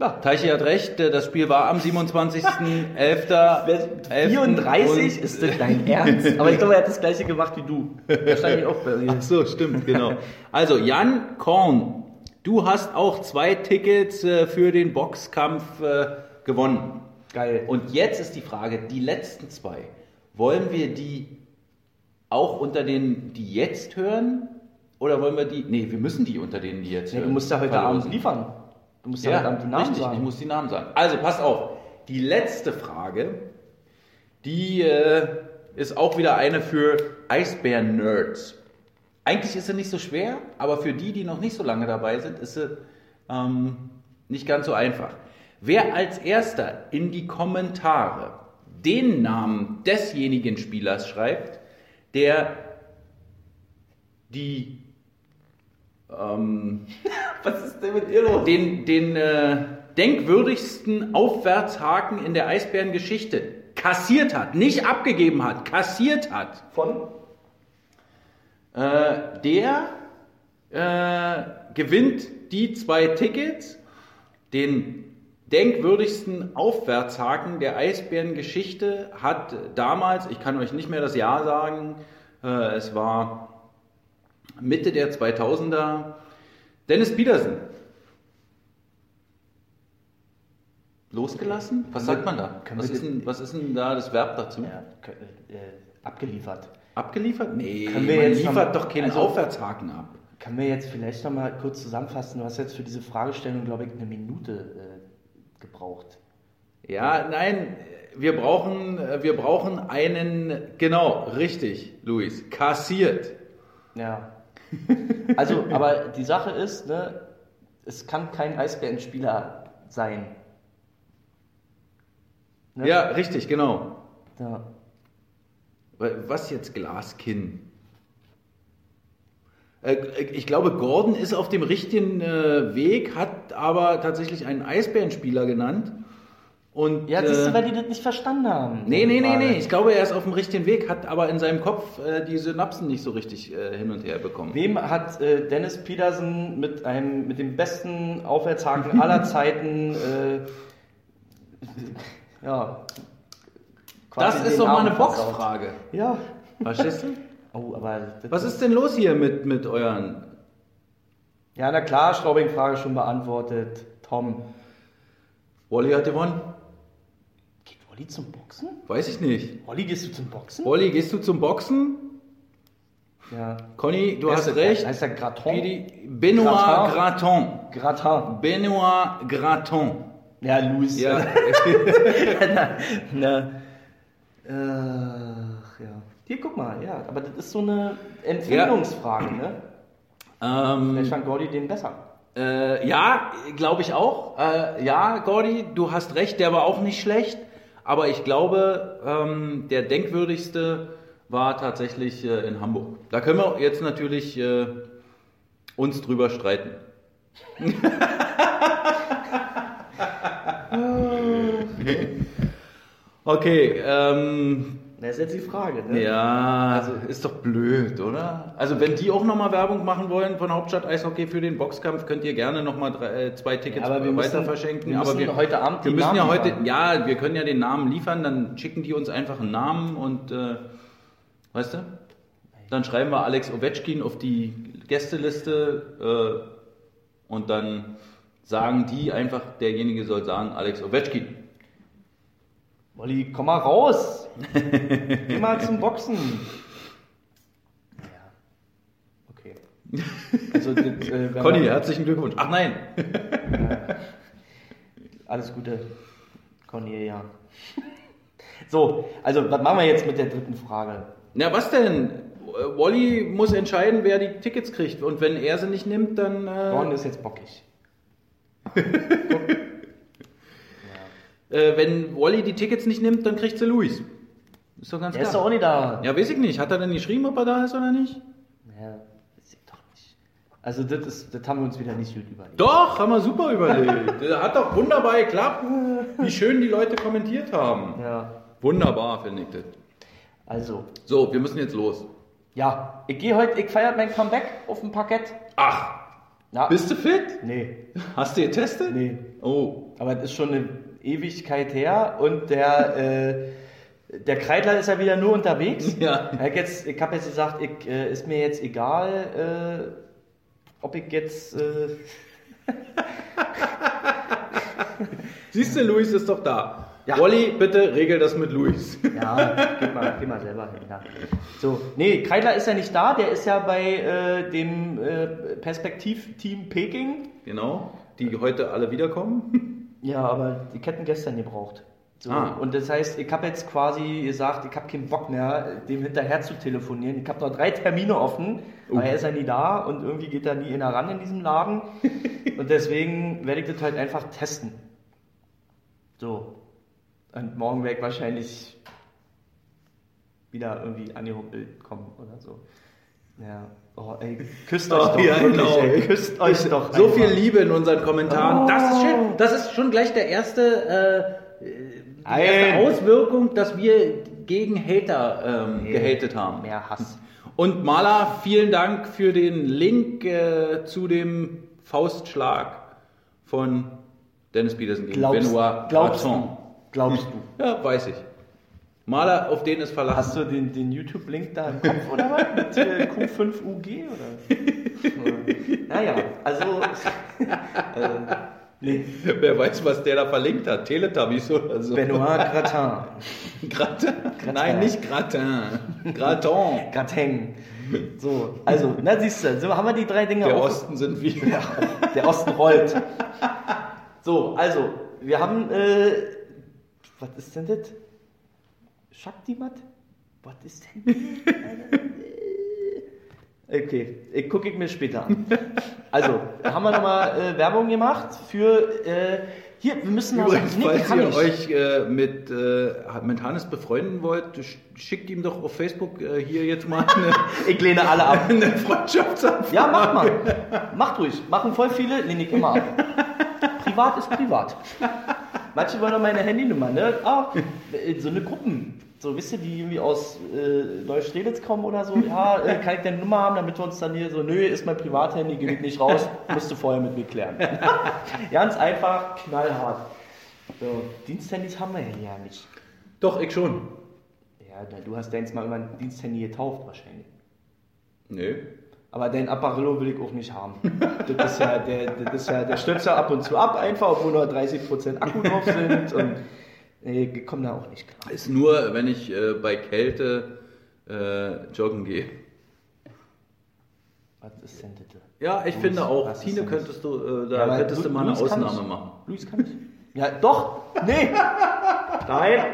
Ja, Teichi hat recht, äh, das Spiel war am 27.11. 34 ist das dein Ernst? Aber ich glaube, er hat das gleiche gemacht wie du. Wahrscheinlich auch bei dir. Ach so, stimmt, genau. Also, Jan Korn, du hast auch zwei Tickets äh, für den Boxkampf äh, gewonnen. Geil. Und jetzt ist die Frage, die letzten zwei, wollen wir die auch unter denen, die jetzt hören? Oder wollen wir die, nee, wir müssen die unter denen, die jetzt Nee, hören. du musst ja heute verlosen. Abend liefern. Du musst ja, Ja, heute Abend die Namen richtig, sagen. ich muss die Namen sagen. Also, pass auf. Die letzte Frage, die äh, ist auch wieder eine für Eisbären-Nerds. Eigentlich ist sie nicht so schwer, aber für die, die noch nicht so lange dabei sind, ist sie ähm, nicht ganz so einfach. Wer als erster in die Kommentare den Namen desjenigen Spielers schreibt, der die ähm, Was ist denn mit ihr los? den, den äh, denkwürdigsten Aufwärtshaken in der Eisbärengeschichte kassiert hat, nicht abgegeben hat, kassiert hat, Von? Äh, der äh, gewinnt die zwei Tickets, den denkwürdigsten Aufwärtshaken der Eisbärengeschichte hat damals, ich kann euch nicht mehr das Jahr sagen, äh, es war Mitte der 2000er, Dennis Petersen. Losgelassen? Was sagt man da? Was ist, denn, was ist denn da das Verb dazu? Ja, k- äh, abgeliefert. Abgeliefert? Nee, Können wir man jetzt liefert noch- doch keinen also- Aufwärtshaken ab. Können wir jetzt vielleicht noch mal kurz zusammenfassen? Du hast jetzt für diese Fragestellung, glaube ich, eine Minute äh, gebraucht. Ja, nein, wir brauchen, wir brauchen einen, genau, richtig, Luis, kassiert. Ja. Also, aber die Sache ist, ne, es kann kein Eisbärenspieler sein. Ne? Ja, richtig, genau. ja. Was jetzt Glaskinn? Äh, Ich glaube, Gordon ist auf dem richtigen äh, Weg, hat aber tatsächlich einen Eisbärenspieler genannt. Und, Ja, siehst äh, du, weil die das nicht verstanden haben. Nee, nee, nee, nee. Ich glaube, er ist auf dem richtigen Weg, hat aber in seinem Kopf äh, die Synapsen nicht so richtig äh, hin und her bekommen. Wem hat äh, Dennis Petersen mit einem mit dem besten Aufwärtshaken aller Zeiten äh, ja Das ist doch mal eine? Boxfrage. Ja. Verstehst du? Oh, aber Was ist denn los hier mit, mit euren. Ja, na klar, Straubing-Frage schon beantwortet. Tom. Wally hat gewonnen? Geht Olli zum Boxen? Weiß ich nicht. Olli, gehst du zum Boxen? Wally, gehst du zum Boxen? Ja. Conny, du hast recht. Heißt der Graton? Benoit Graton. Gratin. Benoit Graton. Ja, Louis. Ja. na, na. Ach, ja. Hier, guck mal, ja. Aber das ist so eine Empfindungsfrage, ne? ähm, Vielleicht fand Gordy den besser. Äh, ja, glaube ich auch. Äh, ja, Gordy, du hast recht, der war auch nicht schlecht. Aber ich glaube, ähm, der denkwürdigste war tatsächlich äh, in Hamburg. Da können wir jetzt natürlich äh, uns drüber streiten. okay, ähm, Das ist jetzt die Frage, ne? ja, also ist doch blöd, oder? Also wenn die auch nochmal Werbung machen wollen von Hauptstadt Eishockey für den Boxkampf, könnt ihr gerne nochmal äh, zwei Tickets Ja, aber wir weiter müssen- verschenken. wir aber müssen heute Abend wir müssen ja Namen heute, liefern. ja, wir können ja den Namen liefern, dann schicken die uns einfach einen Namen und, äh, weißt du? Dann schreiben wir Alex Ovechkin auf die Gästeliste äh, und dann sagen die einfach, derjenige soll sagen Alex Ovechkin. Olli, komm mal raus! Geh mal zum Boxen! Ja. Okay. Also, das, äh, Conny, man- herzlichen Glückwunsch. Ach nein. Alles Gute, Conny, ja. So, also, was machen wir jetzt mit der dritten Frage? Na, was denn? Wally muss entscheiden, wer die Tickets kriegt. Und wenn er sie nicht nimmt, dann. Gordon Äh, ist jetzt bockig. äh, wenn Wally die Tickets nicht nimmt, dann kriegt sie Luis. Ist doch ganz Der ist doch klar. auch nicht da. Ja, weiß ich nicht. Hat er denn geschrieben, ob er da ist oder nicht? Ja, weiß ich doch nicht. Also, das, ist, das haben wir uns wieder nicht gut überlegt. Doch, haben wir super überlegt. Das hat doch wunderbar geklappt. Wie schön die Leute kommentiert haben. Ja, Wunderbar, finde ich das. also, So, wir müssen jetzt los. ja, ich gehe heute, ich feiere mein Comeback auf dem Parkett. Ach, Ja, bist du fit? Nee, Hast du getestet? nee. Oh. Aber das ist schon eine Ewigkeit her und der, äh, der Kreidler ist ja wieder nur unterwegs. Ja. Ich habe jetzt, ich hab jetzt gesagt, ich, äh, ist mir jetzt egal, äh, ob ich jetzt. Äh, Siehst du, Luis ist doch da. Ja. Wally, bitte regel das mit Luis. ja, geh mal, geh mal selber hin. Ja. So, nee, Kreidler ist ja nicht da, der ist ja bei äh, dem äh, Perspektivteam Peking. Genau, die heute alle wiederkommen. Ja, aber die Ketten gestern gebraucht. So, Ah. Und das heißt, ich habe jetzt quasi gesagt, ich habe keinen Bock mehr, dem hinterher zu telefonieren. Ich habe noch drei Termine offen, weil er ist ja nie da und irgendwie geht da nie einer ran in diesem Laden. und deswegen werde ich das halt einfach testen. So. Und morgen werde ich wahrscheinlich wieder irgendwie angehuppelt kommen oder so. Ja. Oh, ey, küsst euch doch. ja, wirklich, genau. ey, küsst euch doch. So einfach. viel Liebe in unseren Kommentaren. Oh. Das ist schön. Das ist schon gleich der erste, äh, die erste Auswirkung, dass wir gegen Hater ähm, gehatet haben. Mehr Hass. Und Maler, vielen Dank für den Link äh, zu dem Faustschlag von Dennis Peterson gegen Glaubst, Benoit glaubst Gratton. du? Glaubst du? Ja, weiß ich. Maler, auf den ist verlassen. Hast du den, den YouTube-Link da im Kopf oder was? Mit äh, Q5UG oder? naja, also. Äh, nee, Wer weiß, was der da verlinkt hat. Teletubbies oder so. Benoit Gratin. Gratin? Nein, nicht Gratin. Gratin. Gratin. So, also, na siehst du, so haben wir die drei Dinge Der auf- Osten sind wir. Der Osten rollt. So, also, wir haben, äh, was ist denn das? Shaktimat? Was ist denn? Okay, ich gucke ich mir später an. Also, haben wir nochmal äh, Werbung gemacht für, äh, hier, wir müssen Übrigens, Nick falls ihr euch äh, mit, äh, mit Hannes befreunden wollt, sch- schickt ihm doch auf Facebook äh, hier jetzt mal eine, Ich lehne alle ab. eine Freundschaftsanfrage. Ja, mach mal. Macht ruhig. Machen voll viele, lehne ich immer ab. Privat ist privat. Manche wollen doch meine Handynummer, ne? Ah, so eine Gruppen. So, wisst ihr, die irgendwie aus äh, Neustrelitz kommen oder so. Ja, äh, kann ich deine Nummer haben, damit wir uns dann hier so, nö, ist mein Privathandy, ich nicht raus, musst du vorher mit mir klären. Ganz einfach, knallhart. So, Diensthandys haben wir ja nicht. Doch, ich schon. Ja, du hast deins mal irgendwann Diensthandy getauft wahrscheinlich. Nö. Aber dein Apparillo will ich auch nicht haben. Das ist ja, der, das ist ja, der stürzt ja ab und zu ab, einfach, obwohl nur 30% Akku drauf sind. Und nee, ich komme da auch nicht klar. Ist nur, wenn ich äh, bei Kälte äh, joggen gehe. Was ist denn das? Ja, ich Luis, finde auch, Tine könntest du, äh, da Ja, könntest du mal eine kann Ausnahme machen. Luis kann ich. Ja, doch. Nee. Nein.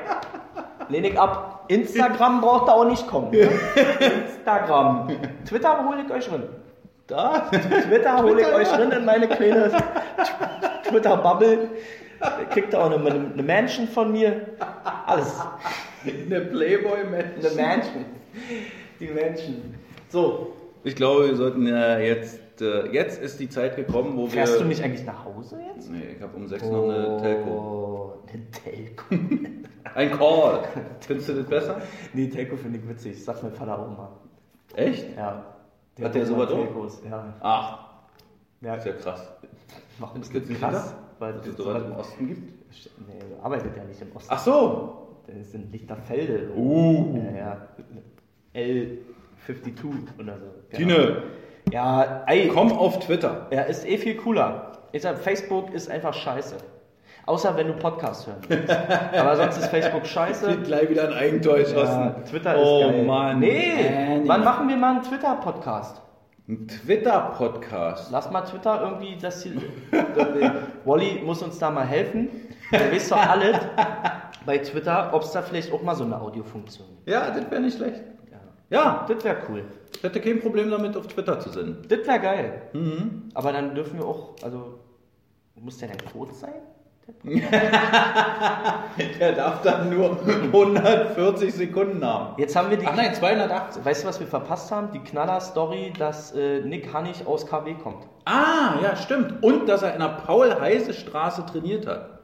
Lehn ich ab. Instagram braucht da auch nicht kommen. Ne? Instagram. Twitter hole ich euch rein. Da? Twitter hole ich euch rein in meine kleine Twitter-Bubble. Kriegt ihr auch eine, eine Mansion von mir. Alles. Eine Playboy-Mensch. Eine Mansion. Die Mansion. So. Ich glaube, wir sollten ja jetzt, äh, jetzt ist die Zeit gekommen, wo wir... Fährst du nicht eigentlich nach Hause jetzt? Nee, ich habe um sechs noch eine Telco. Oh, eine Telco. Ein Call. Findest du das besser? Nee, Telco finde ich witzig. Sagt mein Vater auch mal. Echt? Ja. Hat der hat sowas auch? Ja. Ach, ja. ist ja krass. Warum ist das krass? Weil es sowas im Osten gibt? Nee, er arbeitet ja nicht im Osten. Ach so. Das sind Lichterfelde. Uh. Ja, ja. L52 oder so. Ja. Tine, Ja, ey. komm auf Twitter. Ja, ist eh viel cooler. Ich sag, Facebook ist einfach scheiße. Außer wenn du Podcast hören willst. Aber sonst ist Facebook scheiße. gleich wieder ein Eigentor Ja, geschossen. Twitter ist oh, geil. Mann. Nee, Äh, nee. wann machen wir mal einen Twitter-Podcast? Ein Twitter-Podcast. Lass mal Twitter irgendwie, dass die, Wally muss uns da mal helfen. Der weiß doch alles bei Twitter, ob es da vielleicht auch mal so eine Audiofunktion gibt. Ja, das wäre nicht schlecht. Ja. Ja, Das wäre cool. ich hätte kein Problem damit, auf Twitter zu senden. Das wäre geil. Mhm. Aber dann dürfen wir auch, also, muss der denn kurz sein? Der darf dann nur 140 Sekunden haben. Jetzt haben wir die. Ach nein, 280. Weißt du, was wir verpasst haben? Die Knaller-Story, dass äh, Nick Hannig aus KW kommt. Ah, ja, stimmt. Und dass er in der Paul-Heise-Straße trainiert hat.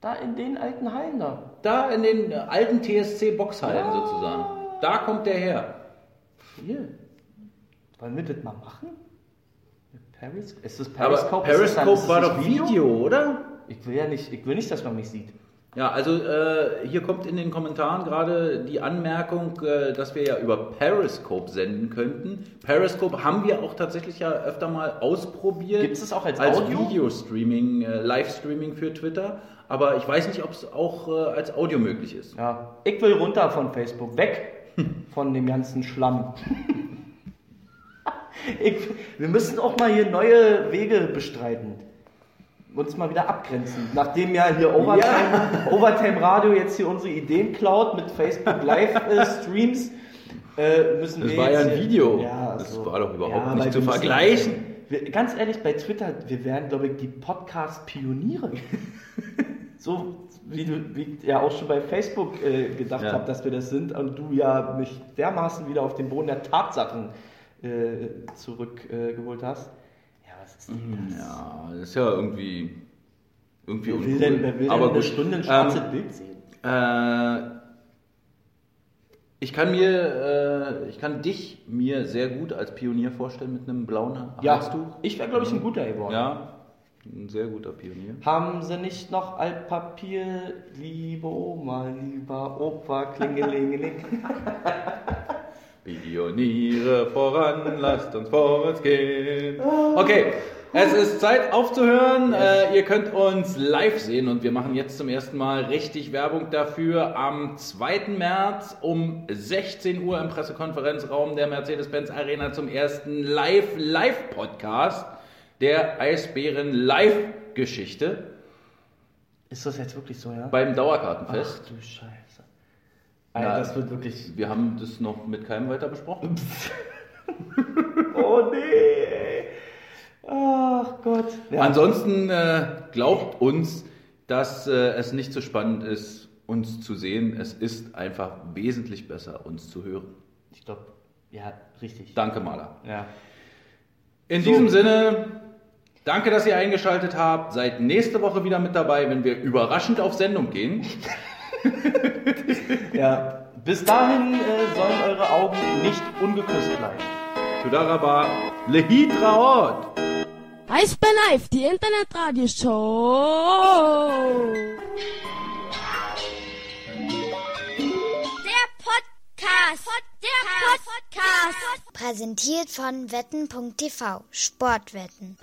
Da in den alten Hallen da. Da in den äh, alten TSC-Boxhallen Ja. sozusagen. Da kommt der her. Hier. Wollen wir das mal machen? Peris ist das Aber Periscope? Dann- Periscope ist das war doch Video, oder? Ich will ja nicht, ich will nicht, dass man mich sieht. Ja, also äh, hier kommt in den Kommentaren gerade die Anmerkung, äh, dass wir ja über Periscope senden könnten. Periscope haben wir auch tatsächlich ja öfter mal ausprobiert. Gibt es auch als als? Videostreaming, äh, Livestreaming für Twitter. Aber ich weiß nicht, ob es auch äh, als Audio möglich ist. Ja. Ich will runter von Facebook, weg von dem ganzen Schlamm. ich, wir müssen auch mal hier neue Wege bestreiten. uns mal wieder abgrenzen. Nachdem ja hier Overtime, Overtime Radio jetzt hier unsere Ideen klaut mit Facebook Live-Streams, äh, müssen Das wir war ja ein Video. Ja, Das so. war doch überhaupt Ja, nicht zu vergleichen. Wir, ganz ehrlich, bei Twitter, wir wären, glaube ich, die Podcast-Pioniere. so wie du wie ja auch schon bei Facebook äh, gedacht Ja. habe, dass wir das sind und du ja mich dermaßen wieder auf den Boden der Tatsachen äh, zurückgeholt äh, hast. Ja, was ist denn das? Ja, das ist ja irgendwie. irgendwie Wer will uncool. denn, wer will Aber denn eine gut. Stunde ein schwarzes Ähm, Bild sehen? Äh, ich kann mir, äh, ich kann dich mir sehr gut als Pionier vorstellen mit einem blauen Ha- Halstuch. ich wäre, glaube ich, ein guter geworden. Ja, ein sehr guter Pionier. Haben Sie nicht noch Altpapier, liebe Oma, lieber Opa, klingelingeling? Pioniere voran, lasst uns vorwärts gehen. Okay, es ist Zeit aufzuhören. Äh, ihr könnt uns live sehen und wir machen jetzt zum ersten Mal richtig Werbung dafür. Am 2. März um 16 Uhr im Pressekonferenzraum der Mercedes-Benz Arena zum ersten Live-Live-Podcast der Eisbären Live-Geschichte Ist das jetzt wirklich so, ja? beim Dauerkartenfest. Ach du Scheiße. Ja. das wird wirklich. Wir haben das noch mit keinem weiter besprochen. Oh nee, ey. Ach Gott. Ja, Ansonsten äh, glaubt uns, dass äh, es nicht so spannend ist, uns zu sehen. Es ist einfach wesentlich besser, uns zu hören. ich glaube, ja, richtig. Danke, Maler. Ja. In So. diesem Sinne, danke, dass ihr eingeschaltet habt. Seid nächste Woche wieder mit dabei, wenn wir überraschend auf Sendung gehen. ja. Bis dahin äh, sollen eure Augen nicht ungeküsst bleiben. Tudaraba, Lehitraot! Eisbär Live, die Internetradioshow. Der Podcast. Der Podcast. Präsentiert von wetten.tv Sportwetten.